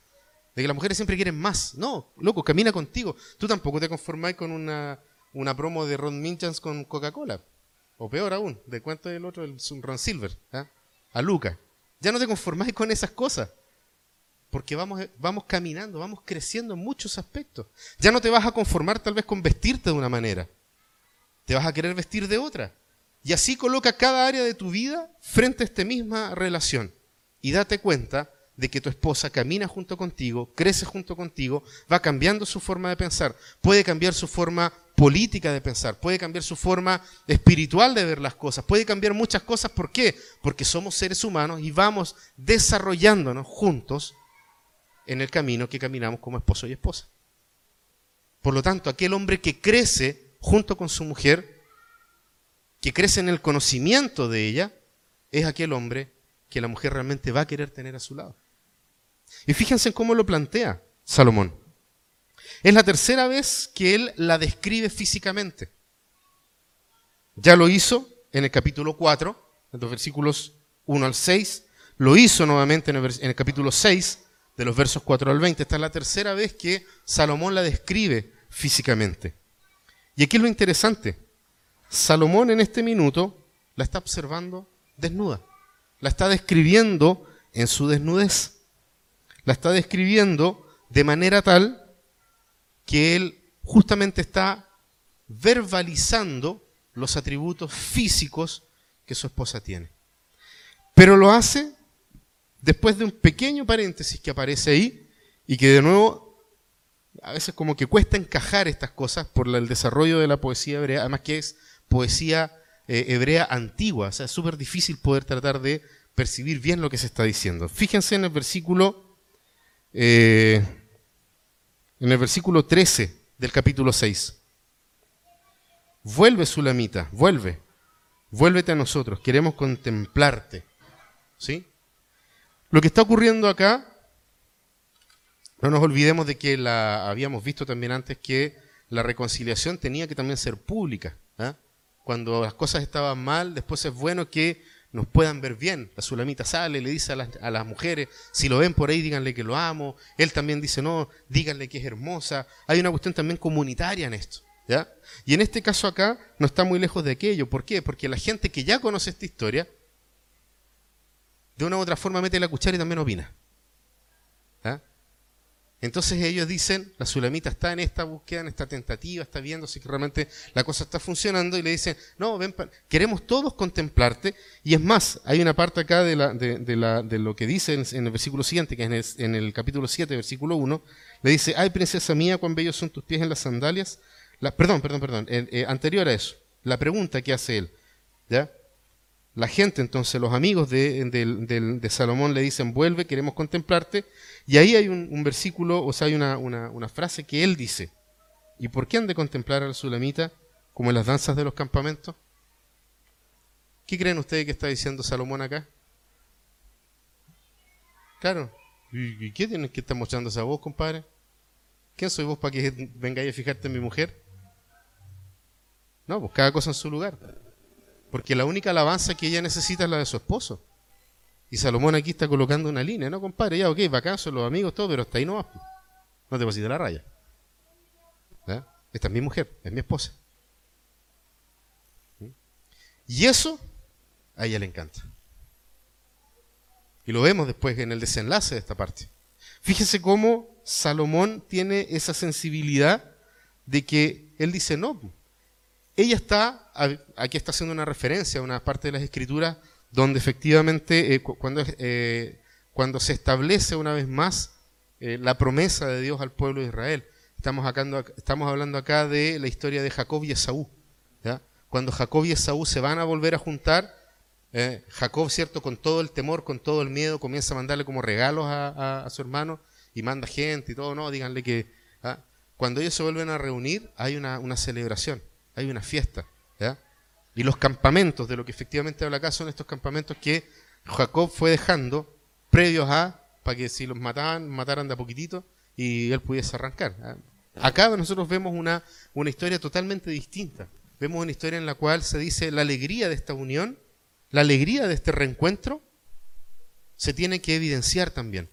de que las mujeres siempre quieren más. No, loco, camina contigo. Tú tampoco te conformáis con una, una promo de Ron Minchans con Coca-Cola. O peor aún, de cuánto es el otro, el Ron Silver, ¿ah? a Luca. Ya no te conformáis con esas cosas. Porque vamos, vamos caminando, vamos creciendo en muchos aspectos. Ya no te vas a conformar tal vez con vestirte de una manera, te vas a querer vestir de otra. Y así coloca cada área de tu vida frente a esta misma relación. Y date cuenta de que tu esposa camina junto contigo, crece junto contigo, va cambiando su forma de pensar, puede cambiar su forma política de pensar, puede cambiar su forma espiritual de ver las cosas, puede cambiar muchas cosas. ¿Por qué? Porque somos seres humanos y vamos desarrollándonos juntos en el camino que caminamos como esposo y esposa. Por lo tanto, aquel hombre que crece junto con su mujer, que crece en el conocimiento de ella, es aquel hombre que la mujer realmente va a querer tener a su lado. Y fíjense en cómo lo plantea Salomón. Es la tercera vez que él la describe físicamente. Ya lo hizo en el capítulo 4, en los versículos 1 al 6. Lo hizo nuevamente en el, en el capítulo 6, de los versos 4 al 20. Esta es la tercera vez que Salomón la describe físicamente. Y aquí es lo interesante. Salomón en este minuto la está observando desnuda. La está describiendo en su desnudez. La está describiendo de manera tal que él justamente está verbalizando los atributos físicos que su esposa tiene. Pero lo hace después de un pequeño paréntesis que aparece ahí y que de nuevo a veces como que cuesta encajar estas cosas por el desarrollo de la poesía hebrea, además que es poesía eh, hebrea antigua, o sea, es súper difícil poder tratar de percibir bien lo que se está diciendo. Fíjense en el versículo, eh, en el versículo 13 del capítulo 6. Vuelve, Sulamita, vuelve, vuélvete a nosotros, queremos contemplarte. ¿Sí? Lo que está ocurriendo acá, no nos olvidemos de que la habíamos visto también antes que la reconciliación tenía que también ser pública. ¿ah? Cuando las cosas estaban mal, después es bueno que nos puedan ver bien. La Sulamita sale, le dice a las, a las, mujeres, si lo ven por ahí, díganle que lo amo. Él también dice, no, díganle que es hermosa. Hay una cuestión también comunitaria en esto. ¿ya? Y en este caso acá no está muy lejos de aquello. ¿Por qué? Porque la gente que ya conoce esta historia de una u otra forma mete la cuchara y también opina. ¿Ah? Entonces ellos dicen, la Sulamita está en esta búsqueda, en esta tentativa, está viendo si realmente la cosa está funcionando y le dicen, no, ven, queremos todos contemplarte. Y es más, hay una parte acá de, lo que dice en, el versículo siguiente, que es en el, capítulo 7, versículo 1, le dice, ay princesa mía, cuán bellos son tus pies en las sandalias. La, perdón, perdón, perdón, eh, anterior a eso, la pregunta que hace él, ¿ya? La gente, entonces, los amigos de, Salomón le dicen, vuelve, queremos contemplarte. Y ahí hay un, versículo, o sea, hay una, frase que él dice. ¿Y por qué han de contemplar al sulamita como en las danzas de los campamentos? ¿Qué creen ustedes que está diciendo Salomón acá? Claro. ¿Y qué tienes que estar mostrando esa voz, compadre? ¿Quién soy vos para que vengáis a fijarte en mi mujer? No, pues cada cosa en su lugar. Porque la única alabanza que ella necesita es la de su esposo. Y Salomón aquí está colocando una línea, ¿no, compadre? Ya, ok, son los amigos, todo, pero hasta ahí no vas. No te pases de la raya. Esta es mi mujer, es mi esposa. ¿Mm? Y eso a ella le encanta. Y lo vemos después en el desenlace de esta parte. Fíjese cómo Salomón tiene esa sensibilidad de que él dice, no, ella está, aquí está haciendo una referencia a una parte de las escrituras donde efectivamente eh, cuando, eh, cuando se establece una vez más eh, la promesa de Dios al pueblo de Israel. Estamos, acá, estamos hablando acá de la historia de Jacob y Esaú. Cuando Jacob y Esaú se van a volver a juntar, Jacob, cierto, con todo el temor, con todo el miedo, comienza a mandarle como regalos a, su hermano y manda gente y todo, no, díganle que... ¿ah? Cuando ellos se vuelven a reunir hay una, una celebración hay una fiesta. Y los campamentos, de lo que efectivamente habla acá, son estos campamentos que Jacob fue dejando previos a, para que si los mataban, mataran de a poquitito y él pudiese arrancar. Acá nosotros vemos una, una historia totalmente distinta. Vemos una historia en la cual se dice la alegría de esta unión, la alegría de este reencuentro, se tiene que evidenciar también.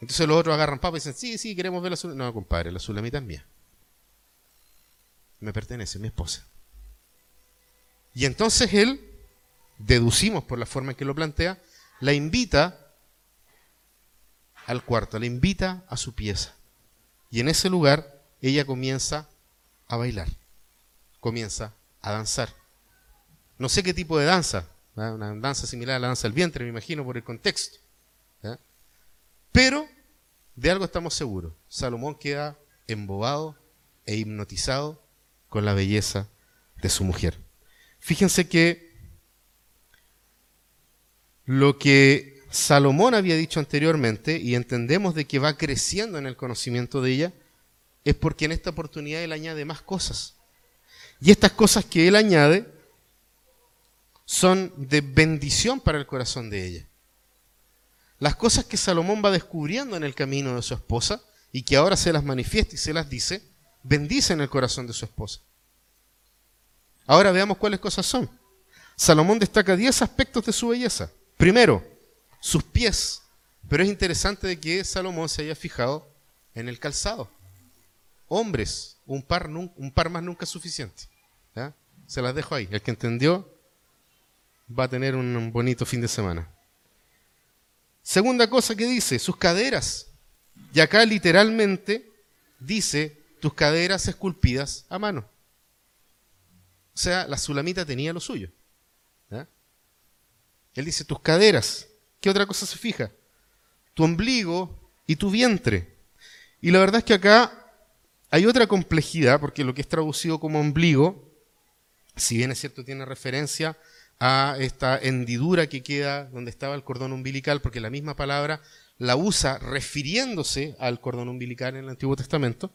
Entonces los otros agarran papa y dicen, sí, sí, queremos ver la Sulamita. No, compadre, la Sulamita es mía me pertenece, mi esposa. Y entonces él, deducimos por la forma en que lo plantea, la invita al cuarto, la invita a su pieza. Y en ese lugar ella comienza a bailar, comienza a danzar. No sé qué tipo de danza, una danza similar a la danza del vientre, me imagino, por el contexto. Pero de algo estamos seguros, Salomón queda embobado e hipnotizado con la belleza de su mujer. Fíjense que lo que Salomón había dicho anteriormente, y entendemos de que va creciendo en el conocimiento de ella, es porque en esta oportunidad él añade más cosas. Y estas cosas que él añade son de bendición para el corazón de ella. Las cosas que Salomón va descubriendo en el camino de su esposa y que ahora se las manifiesta y se las dice, bendicen el corazón de su esposa. Ahora veamos cuáles cosas son. Salomón destaca 10 aspectos de su belleza. Primero, sus pies. Pero es interesante de que Salomón se haya fijado en el calzado. Hombres, un par, un par más nunca es suficiente. Se las dejo ahí. El que entendió va a tener un bonito fin de semana. Segunda cosa que dice, sus caderas. Y acá literalmente dice tus caderas esculpidas a mano. O sea, la sulamita tenía lo suyo. Él dice tus caderas. ¿Qué otra cosa se fija? Tu ombligo y tu vientre. Y la verdad es que acá hay otra complejidad, porque lo que es traducido como ombligo, si bien es cierto, tiene referencia a esta hendidura que queda donde estaba el cordón umbilical, porque la misma palabra la usa refiriéndose al cordón umbilical en el Antiguo Testamento,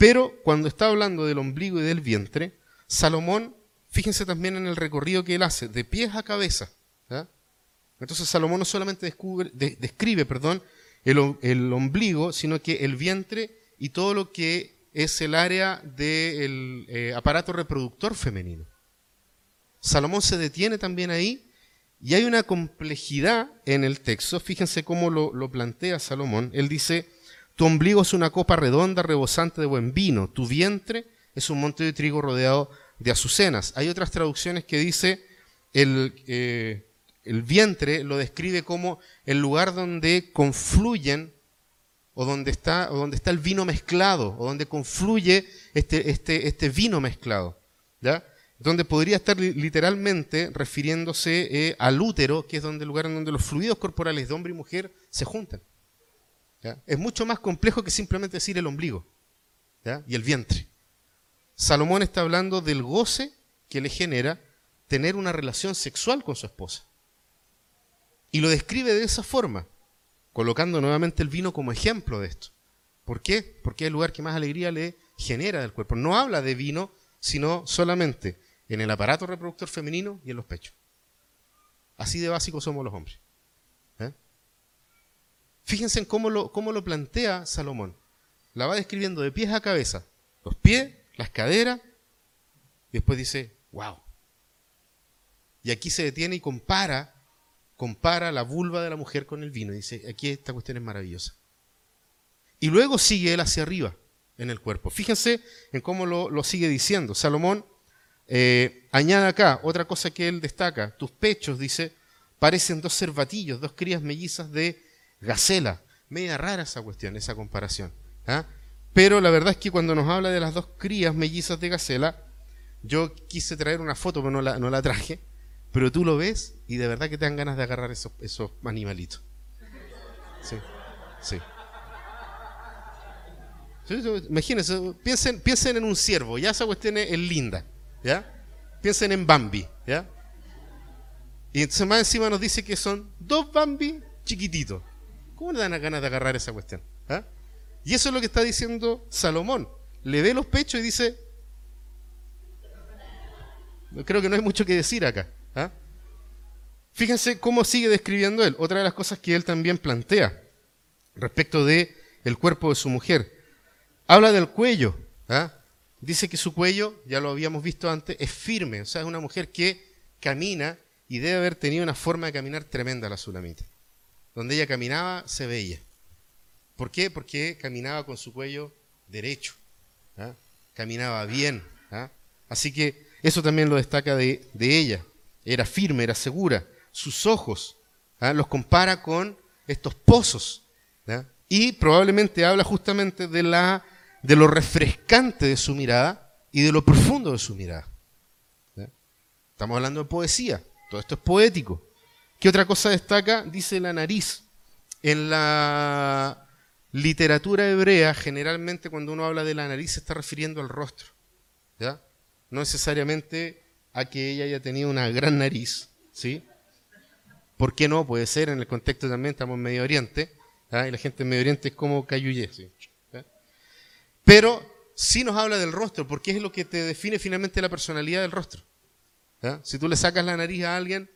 pero cuando está hablando del ombligo y del vientre, Salomón, fíjense también en el recorrido que él hace, de pies a cabeza. Entonces Salomón no solamente describe perdón, el, ombligo, sino que el vientre y todo lo que es el área del eh, aparato reproductor femenino. Salomón se detiene también ahí y hay una complejidad en el texto. Fíjense cómo lo, lo plantea Salomón. Él dice, tu ombligo es una copa redonda rebosante de buen vino, tu vientre es un monte de trigo rodeado de azucenas. Hay otras traducciones que dice el, eh, el vientre lo describe como el lugar donde confluyen o donde está, o donde está el vino mezclado, o donde confluye este, este, este vino mezclado. ¿ya? Donde podría estar literalmente refiriéndose eh, al útero, que es donde el lugar en donde los fluidos corporales de hombre y mujer se juntan. Es mucho más complejo que simplemente decir el ombligo y el vientre. Salomón está hablando del goce que le genera tener una relación sexual con su esposa. Y lo describe de esa forma, colocando nuevamente el vino como ejemplo de esto. ¿Por qué? Porque es el lugar que más alegría le genera del cuerpo. No habla de vino, sino solamente en el aparato reproductor femenino y en los pechos. Así de básicos somos los hombres. Fíjense en cómo lo, plantea Salomón. La va describiendo de pies a cabeza. Los pies, las caderas, y después dice, wow. Y aquí se detiene y compara compara la vulva de la mujer con el vino. Dice, aquí esta cuestión es maravillosa. Y luego sigue él hacia arriba en el cuerpo. Fíjense en cómo lo, sigue diciendo. Salomón eh, añade acá otra cosa que él destaca. Tus pechos, dice, parecen dos cervatillos, dos crías mellizas de gacela. Media rara esa cuestión, esa comparación. ¿ah? Pero la verdad es que cuando nos habla de las dos crías mellizas de gacela, yo quise traer una foto, pero no la, no la traje. Pero tú lo ves y de verdad que te dan ganas de agarrar esos, esos animalitos. Sí, sí. Imagínense, piensen, piensen en un ciervo, ya esa cuestión es linda, ¿ya? Piensen en Bambi, ¿ya? Y entonces más encima nos dice que son dos Bambi chiquititos. ¿Cómo le dan ganas de agarrar esa cuestión? ¿Ah? Y eso es lo que está diciendo Salomón. Le ve los pechos y dice, creo que no hay mucho que decir acá. ¿Ah? Fíjense cómo sigue describiendo él. Otra de las cosas que él también plantea respecto de el cuerpo de su mujer. Habla del cuello. ¿ah? Dice que su cuello, ya lo habíamos visto antes, es firme. O sea, es una mujer que camina y debe haber tenido una forma de caminar tremenda la Sulamita. Donde ella caminaba, se veía. ¿Por qué? Porque caminaba con su cuello derecho. ¿ah? Caminaba bien. Así que eso también lo destaca de, ella era firme, era segura. Sus ojos ¿ah? los compara con estos pozos. Y probablemente habla justamente de, de lo refrescante de su mirada y de lo profundo de su mirada. Estamos hablando de poesía, todo esto es poético. ¿Qué otra cosa destaca? Dice la nariz. En la literatura hebrea, generalmente cuando uno habla de la nariz se está refiriendo al rostro. ¿ya? No necesariamente a que ella haya tenido una gran nariz, ¿sí? ¿Por qué no? Puede ser, en el contexto también estamos en Medio Oriente, y la gente en Medio Oriente es como cayuye, ¿sí? Pero sí nos habla del rostro, porque es lo que te define finalmente la personalidad del rostro. Si tú le sacas la nariz a alguien,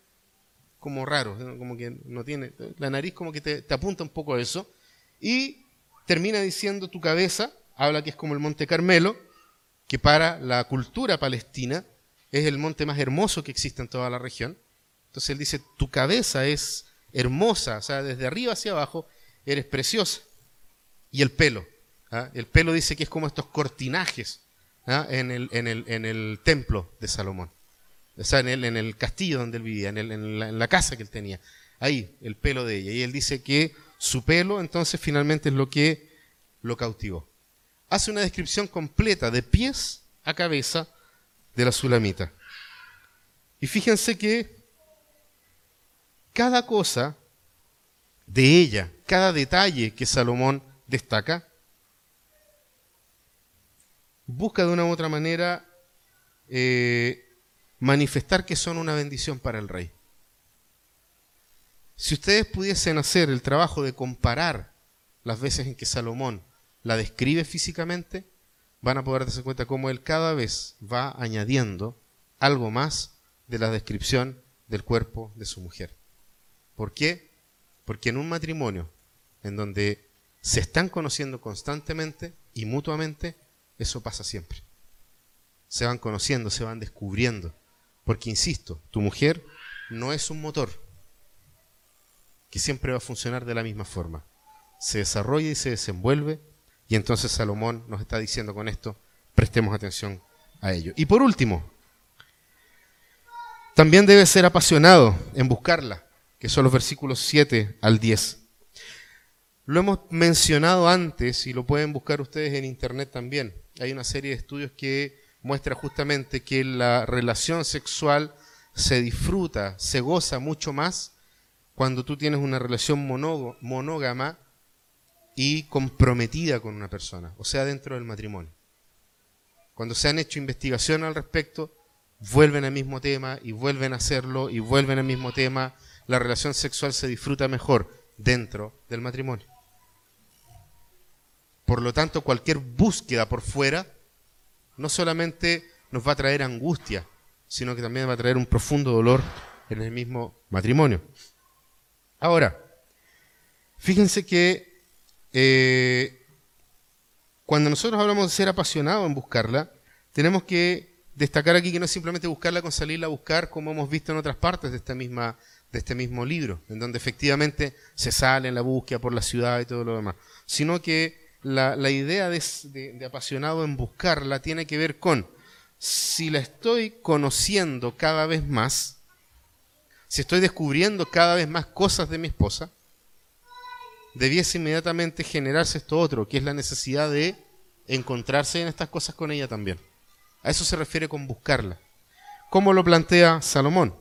como raro, ¿no? como que no tiene, la nariz como que te, te apunta un poco a eso, y termina diciendo tu cabeza, habla que es como el Monte Carmelo, que para la cultura palestina es el monte más hermoso que existe en toda la región. Entonces él dice, tu cabeza es hermosa, o sea, desde arriba hacia abajo eres preciosa. Y el pelo, ¿ah? el pelo dice que es como estos cortinajes ¿ah? en, el, en, el, en, el, templo de Salomón, o sea, en el, castillo donde él vivía, en, en, la, en la casa que él tenía. Ahí, el pelo de ella. Y él dice que su pelo entonces finalmente es lo que lo cautivó. Hace una descripción completa de pies a cabeza de la sulamita. Y fíjense que cada cosa de ella, cada detalle que Salomón destaca, busca de una u otra manera eh, manifestar que son una bendición para el rey. Si ustedes pudiesen hacer el trabajo de comparar las veces en que Salomón la describe físicamente, van a poder darse cuenta cómo él cada vez va añadiendo algo más de la descripción del cuerpo de su mujer. ¿Por qué? Porque en un matrimonio en donde se están conociendo constantemente y mutuamente, eso pasa siempre. Se van conociendo, se van descubriendo. Porque, insisto, tu mujer no es un motor que siempre va a funcionar de la misma forma. Se desarrolla y se desenvuelve y entonces Salomón nos está diciendo con esto, prestemos atención a ello. Y por último, también debe ser apasionado en buscarla, que son los versículos 7 al 10. Lo hemos mencionado antes y lo pueden buscar ustedes en internet también. Hay una serie de estudios que muestra justamente que la relación sexual se disfruta, se goza mucho más cuando tú tienes una relación monógama y comprometida con una persona, o sea, dentro del matrimonio. Cuando se han hecho investigaciones al respecto, vuelven al mismo tema y vuelven a hacerlo y vuelven al mismo tema. La relación sexual se disfruta mejor dentro del matrimonio. Por lo tanto, cualquier búsqueda por fuera no solamente nos va a traer angustia, sino que también va a traer un profundo dolor en el mismo matrimonio. Ahora, fíjense que eh, cuando nosotros hablamos de ser apasionados en buscarla, tenemos que destacar aquí que no es simplemente buscarla con salirla a buscar, como hemos visto en otras partes de, misma, de este mismo libro, en donde efectivamente se sale en la búsqueda por la ciudad y todo lo demás, sino que la, idea de, de, de apasionado en buscarla tiene que ver con si la estoy conociendo cada vez más, si estoy descubriendo cada vez más cosas de mi esposa, debiese inmediatamente generarse esto otro, que es la necesidad de encontrarse en estas cosas con ella también. A eso se refiere con buscarla. ¿Cómo lo plantea Salomón?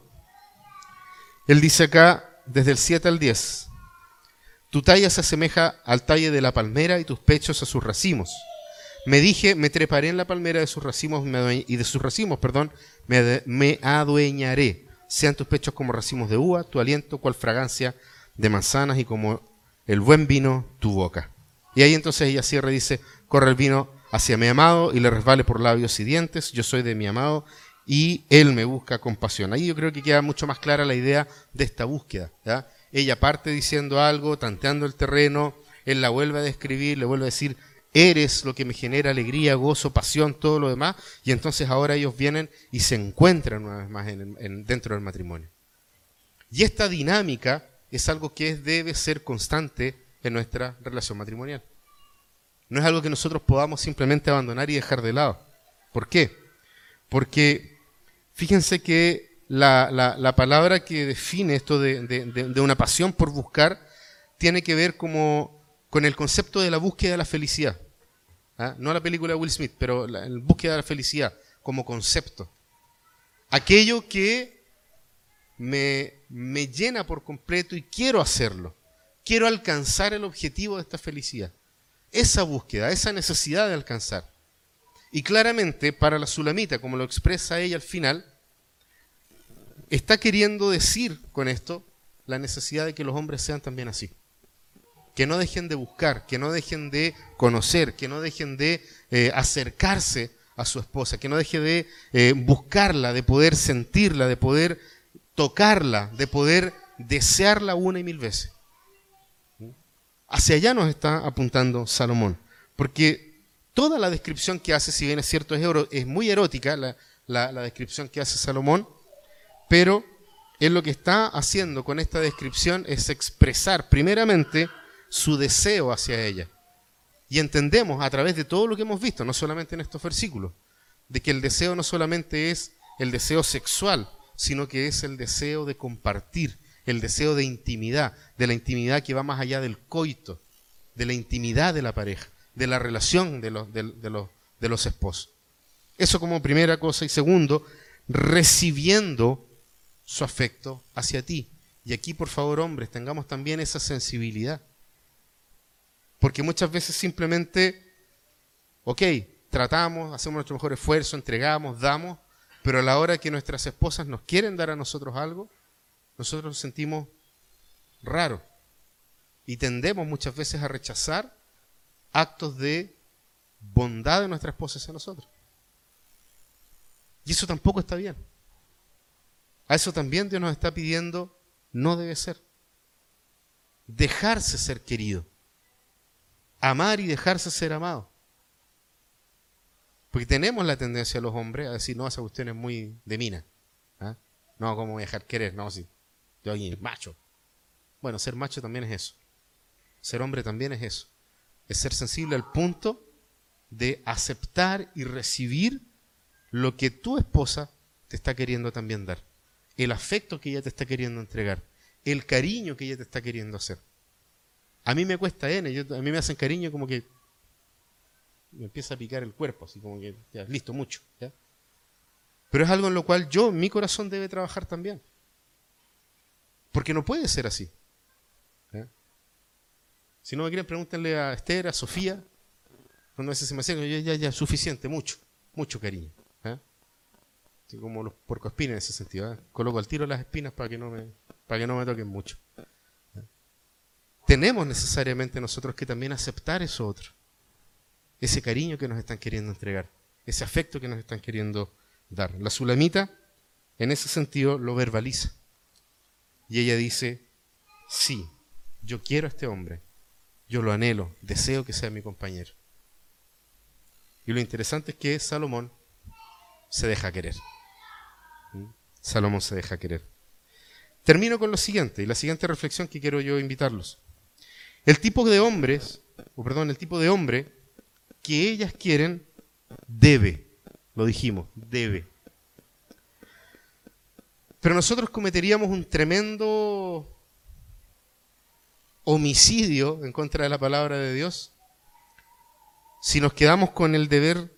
Él dice acá, desde el 7 al 10, tu talla se asemeja al talle de la palmera y tus pechos a sus racimos. Me dije, me treparé en la palmera de sus racimos y de sus racimos, perdón, me, adueñaré. Sean tus pechos como racimos de uva, tu aliento cual fragancia de manzanas y como el buen vino tu boca. Y ahí entonces ella cierra y dice, corre el vino hacia mi amado y le resbale por labios y dientes, yo soy de mi amado y él me busca con pasión. Ahí yo creo que queda mucho más clara la idea de esta búsqueda. ¿ya? Ella parte diciendo algo, tanteando el terreno, él la vuelve a describir, le vuelve a decir, eres lo que me genera alegría, gozo, pasión, todo lo demás, y entonces ahora ellos vienen y se encuentran una vez más en, en, dentro del matrimonio. Y esta dinámica es algo que debe ser constante en nuestra relación matrimonial. No es algo que nosotros podamos simplemente abandonar y dejar de lado. ¿Por qué? Porque fíjense que la, la, la palabra que define esto de, una pasión por buscar tiene que ver con el concepto de la búsqueda de la felicidad. ¿Ah? No la película de Will Smith, pero la, la búsqueda de la felicidad como concepto. Aquello que me, me llena por completo y quiero hacerlo. Quiero alcanzar el objetivo de esta felicidad. Esa búsqueda, esa necesidad de alcanzar. Y claramente para la Sulamita, como lo expresa ella al final, está queriendo decir con esto la necesidad de que los hombres sean también así. Que no dejen de buscar, que no dejen de conocer, que no dejen de eh, acercarse a su esposa, que no deje de eh, buscarla, de poder sentirla, de poder tocarla, de poder desearla una y mil veces. Hacia allá nos está apuntando Salomón, porque toda la descripción que hace, si bien es cierto, es, es muy erótica la, la descripción que hace Salomón, pero él lo que está haciendo con esta descripción es expresar primeramente su deseo hacia ella. Y entendemos a través de todo lo que hemos visto, no solamente en estos versículos, de que el deseo no solamente es el deseo sexual, sino que es el deseo de compartir, el deseo de intimidad, de la intimidad que va más allá del coito, de la intimidad de la pareja, de la relación de los, de, los, de los esposos. Eso como primera cosa. Y segundo, recibiendo su afecto hacia ti. Y aquí, por favor, hombres, tengamos también esa sensibilidad. Porque muchas veces simplemente, ok, tratamos, hacemos nuestro mejor esfuerzo, entregamos, damos, pero a la hora que nuestras esposas nos quieren dar a nosotros algo, nosotros nos sentimos raros y tendemos muchas veces a rechazar actos de bondad de nuestra esposa hacia nosotros. Y eso tampoco está bien. A eso también Dios nos está pidiendo, no debe ser. Dejarse ser querido. Amar y dejarse ser amado. Porque tenemos la tendencia los hombres a decir, no, esa cuestión es muy de mina. ¿ah? No, ¿cómo dejar querer? No, sí. Yo aquí, macho. Bueno, ser macho también es eso. Ser hombre también es eso. Es ser sensible al punto de aceptar y recibir lo que tu esposa te está queriendo también dar. El afecto que ella te está queriendo entregar. El cariño que ella te está queriendo hacer. A mí me cuesta N, a mí me hacen cariño como que me empieza a picar el cuerpo, así como que, ya, listo, mucho. Pero es algo en lo cual yo, mi corazón debe trabajar también. Porque no puede ser así. Si no me quieren, pregúntenle a Esther, a Sofía. Cuando a veces se me acercan, ya, ya, ya, suficiente, mucho, mucho cariño. ¿Eh? como los puercoespines en ese sentido. ¿eh? Coloco al tiro las espinas para que no me, para que no me toquen mucho. Tenemos necesariamente nosotros que también aceptar eso otro. Ese cariño que nos están queriendo entregar. Ese afecto que nos están queriendo dar. La sulamita, en ese sentido, lo verbaliza. Y ella dice, sí, yo quiero a este hombre, yo lo anhelo, deseo que sea mi compañero. Y lo interesante es que Salomón se deja querer. Salomón se deja querer. Termino con lo siguiente, y la siguiente reflexión que quiero yo invitarlos. El tipo de hombres, o perdón, el tipo de hombre que ellas quieren debe, lo dijimos, debe. Pero nosotros cometeríamos un tremendo homicidio en contra de la palabra de Dios si nos quedamos con el deber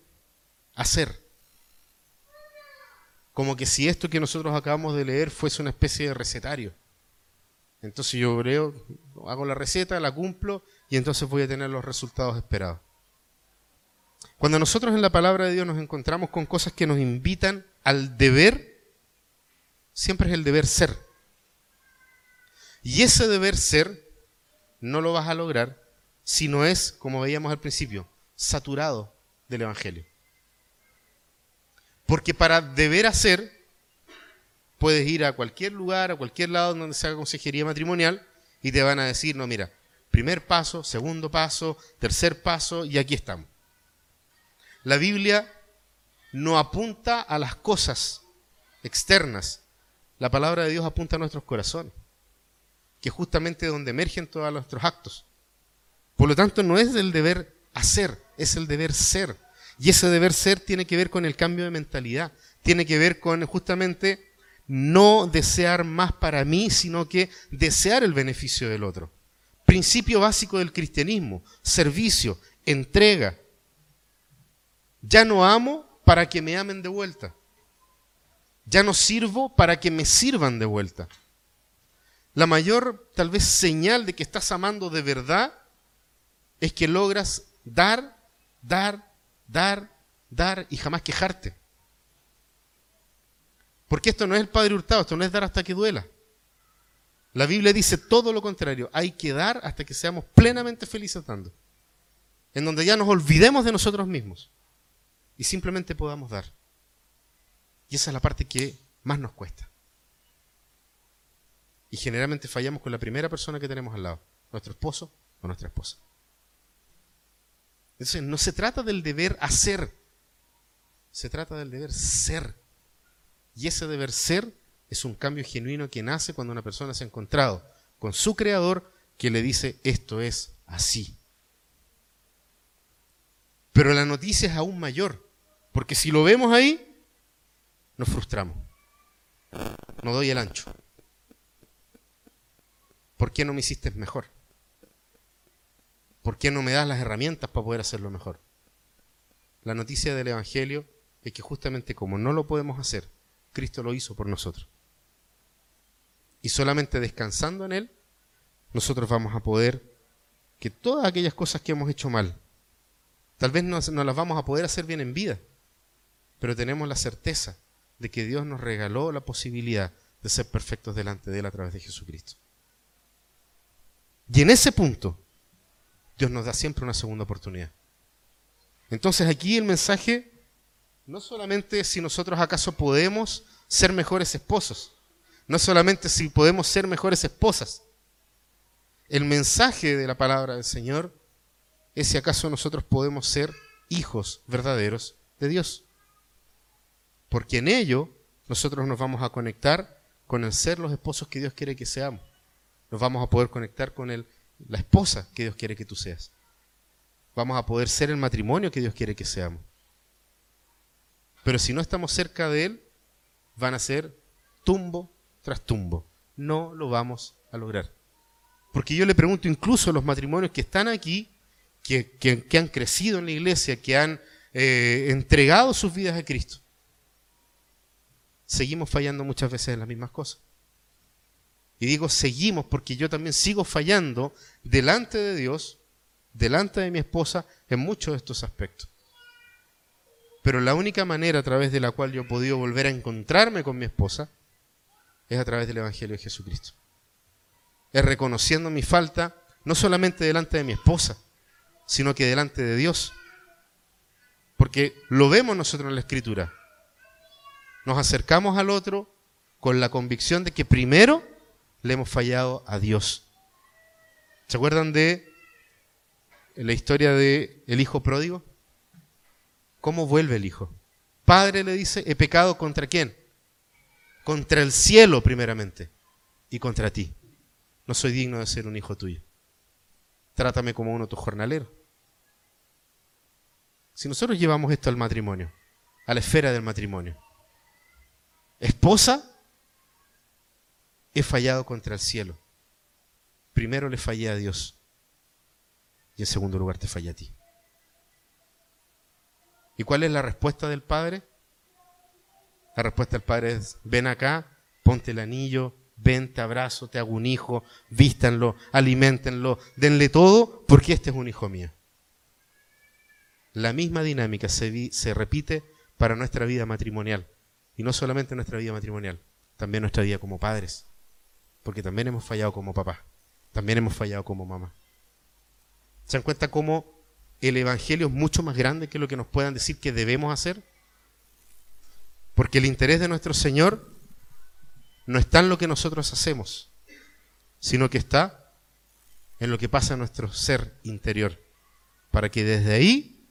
hacer. Como que si esto que nosotros acabamos de leer fuese una especie de recetario. Entonces yo creo, hago la receta, la cumplo y entonces voy a tener los resultados esperados. Cuando nosotros en la palabra de Dios nos encontramos con cosas que nos invitan al deber, siempre es el deber ser. Y ese deber ser no lo vas a lograr si no es, como veíamos al principio, saturado del Evangelio. Porque para deber hacer, puedes ir a cualquier lugar, a cualquier lado donde se haga consejería matrimonial y te van a decir, no, mira, primer paso, segundo paso, tercer paso y aquí estamos. La Biblia no apunta a las cosas externas, la palabra de Dios apunta a nuestros corazones, que es justamente donde emergen todos nuestros actos. Por lo tanto, no es el deber hacer, es el deber ser. Y ese deber ser tiene que ver con el cambio de mentalidad, tiene que ver con justamente no desear más para mí, sino que desear el beneficio del otro. Principio básico del cristianismo, servicio, entrega. Ya no amo para que me amen de vuelta. Ya no sirvo para que me sirvan de vuelta. La mayor, tal vez, señal de que estás amando de verdad es que logras dar, dar, dar, dar y jamás quejarte. Porque esto no es el Padre Hurtado, esto no es dar hasta que duela. La Biblia dice todo lo contrario, hay que dar hasta que seamos plenamente felices dando. En donde ya nos olvidemos de nosotros mismos y simplemente podamos dar. Y esa es la parte que más nos cuesta. Y generalmente fallamos con la primera persona que tenemos al lado, nuestro esposo o nuestra esposa. Entonces, no se trata del deber hacer, se trata del deber ser. Y ese deber ser es un cambio genuino que nace cuando una persona se ha encontrado con su creador que le dice esto es así. Pero la noticia es aún mayor, porque si lo vemos ahí, nos frustramos. No doy el ancho. ¿Por qué no me hiciste mejor? ¿Por qué no me das las herramientas para poder hacerlo mejor? La noticia del Evangelio es que justamente como no lo podemos hacer, Cristo lo hizo por nosotros. Y solamente descansando en Él, nosotros vamos a poder que todas aquellas cosas que hemos hecho mal, tal vez no, las vamos a poder hacer bien en vida, pero tenemos la certeza de que Dios nos regaló la posibilidad de ser perfectos delante de Él a través de Jesucristo. Y en ese punto, Dios nos da siempre una segunda oportunidad. Entonces aquí el mensaje no solamente si nosotros acaso podemos ser mejores esposos, no solamente si podemos ser mejores esposas. El mensaje de la palabra del Señor es si acaso nosotros podemos ser hijos verdaderos de Dios. Porque en ello nosotros nos vamos a conectar con el ser los esposos que Dios quiere que seamos. Nos vamos a poder conectar con el, la esposa que Dios quiere que tú seas. Vamos a poder ser el matrimonio que Dios quiere que seamos. Pero si no estamos cerca de Él, van a ser tumbo tras tumbo. No lo vamos a lograr. Porque yo le pregunto incluso a los matrimonios que están aquí, que, han crecido en la iglesia, que han eh, entregado sus vidas a Cristo, seguimos fallando muchas veces en las mismas cosas. Y digo seguimos porque yo también sigo fallando delante de Dios, delante de mi esposa, en muchos de estos aspectos. Pero la única manera a través de la cual yo he podido volver a encontrarme con mi esposa es a través del Evangelio de Jesucristo. Es reconociendo mi falta, no solamente delante de mi esposa, sino que delante de Dios. Porque lo vemos nosotros en la Escritura. Nos acercamos al otro con la convicción de que primero le hemos fallado a Dios. ¿Se acuerdan de la historia de el hijo pródigo? ¿Cómo vuelve el hijo? Padre le dice, he pecado contra quién? Contra el cielo primeramente y contra ti. No soy digno de ser un hijo tuyo. Trátame como uno de tus jornaleros. Si nosotros llevamos esto al matrimonio, a la esfera del matrimonio, esposa, he fallado contra el cielo. Primero le fallé a Dios y en segundo lugar te fallé a ti. ¿Y cuál es la respuesta del Padre? La respuesta del Padre es, ven acá, ponte el anillo, ven, te abrazo, te hago un hijo, vístanlo, alimentenlo, denle todo, porque este es un hijo mío. La misma dinámica se, se repite para nuestra vida matrimonial. Y no solamente nuestra vida matrimonial, también nuestra vida como padres. Porque también hemos fallado como papá, también hemos fallado como mamá. ¿Se dan cuenta cómo el Evangelio es mucho más grande que lo que nos puedan decir que debemos hacer. Porque el interés de nuestro Señor no está en lo que nosotros hacemos, sino que está en lo que pasa en nuestro ser interior, para que desde ahí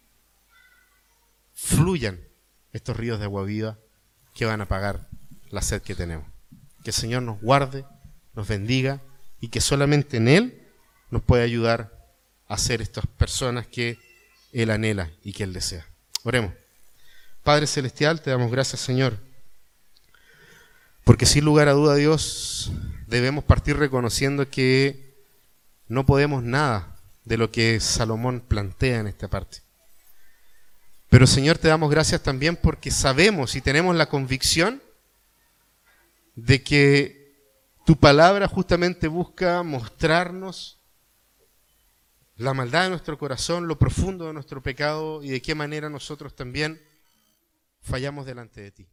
fluyan estos ríos de agua viva que van a pagar la sed que tenemos. Que el Señor nos guarde, nos bendiga y que solamente en Él nos puede ayudar a ser estas personas que Él anhela y que Él desea. Oremos. Padre Celestial, te damos gracias Señor, porque sin lugar a duda Dios debemos partir reconociendo que no podemos nada de lo que Salomón plantea en esta parte. Pero Señor, te damos gracias también porque sabemos y tenemos la convicción de que tu palabra justamente busca mostrarnos la maldad de nuestro corazón, lo profundo de nuestro pecado y de qué manera nosotros también fallamos delante de ti.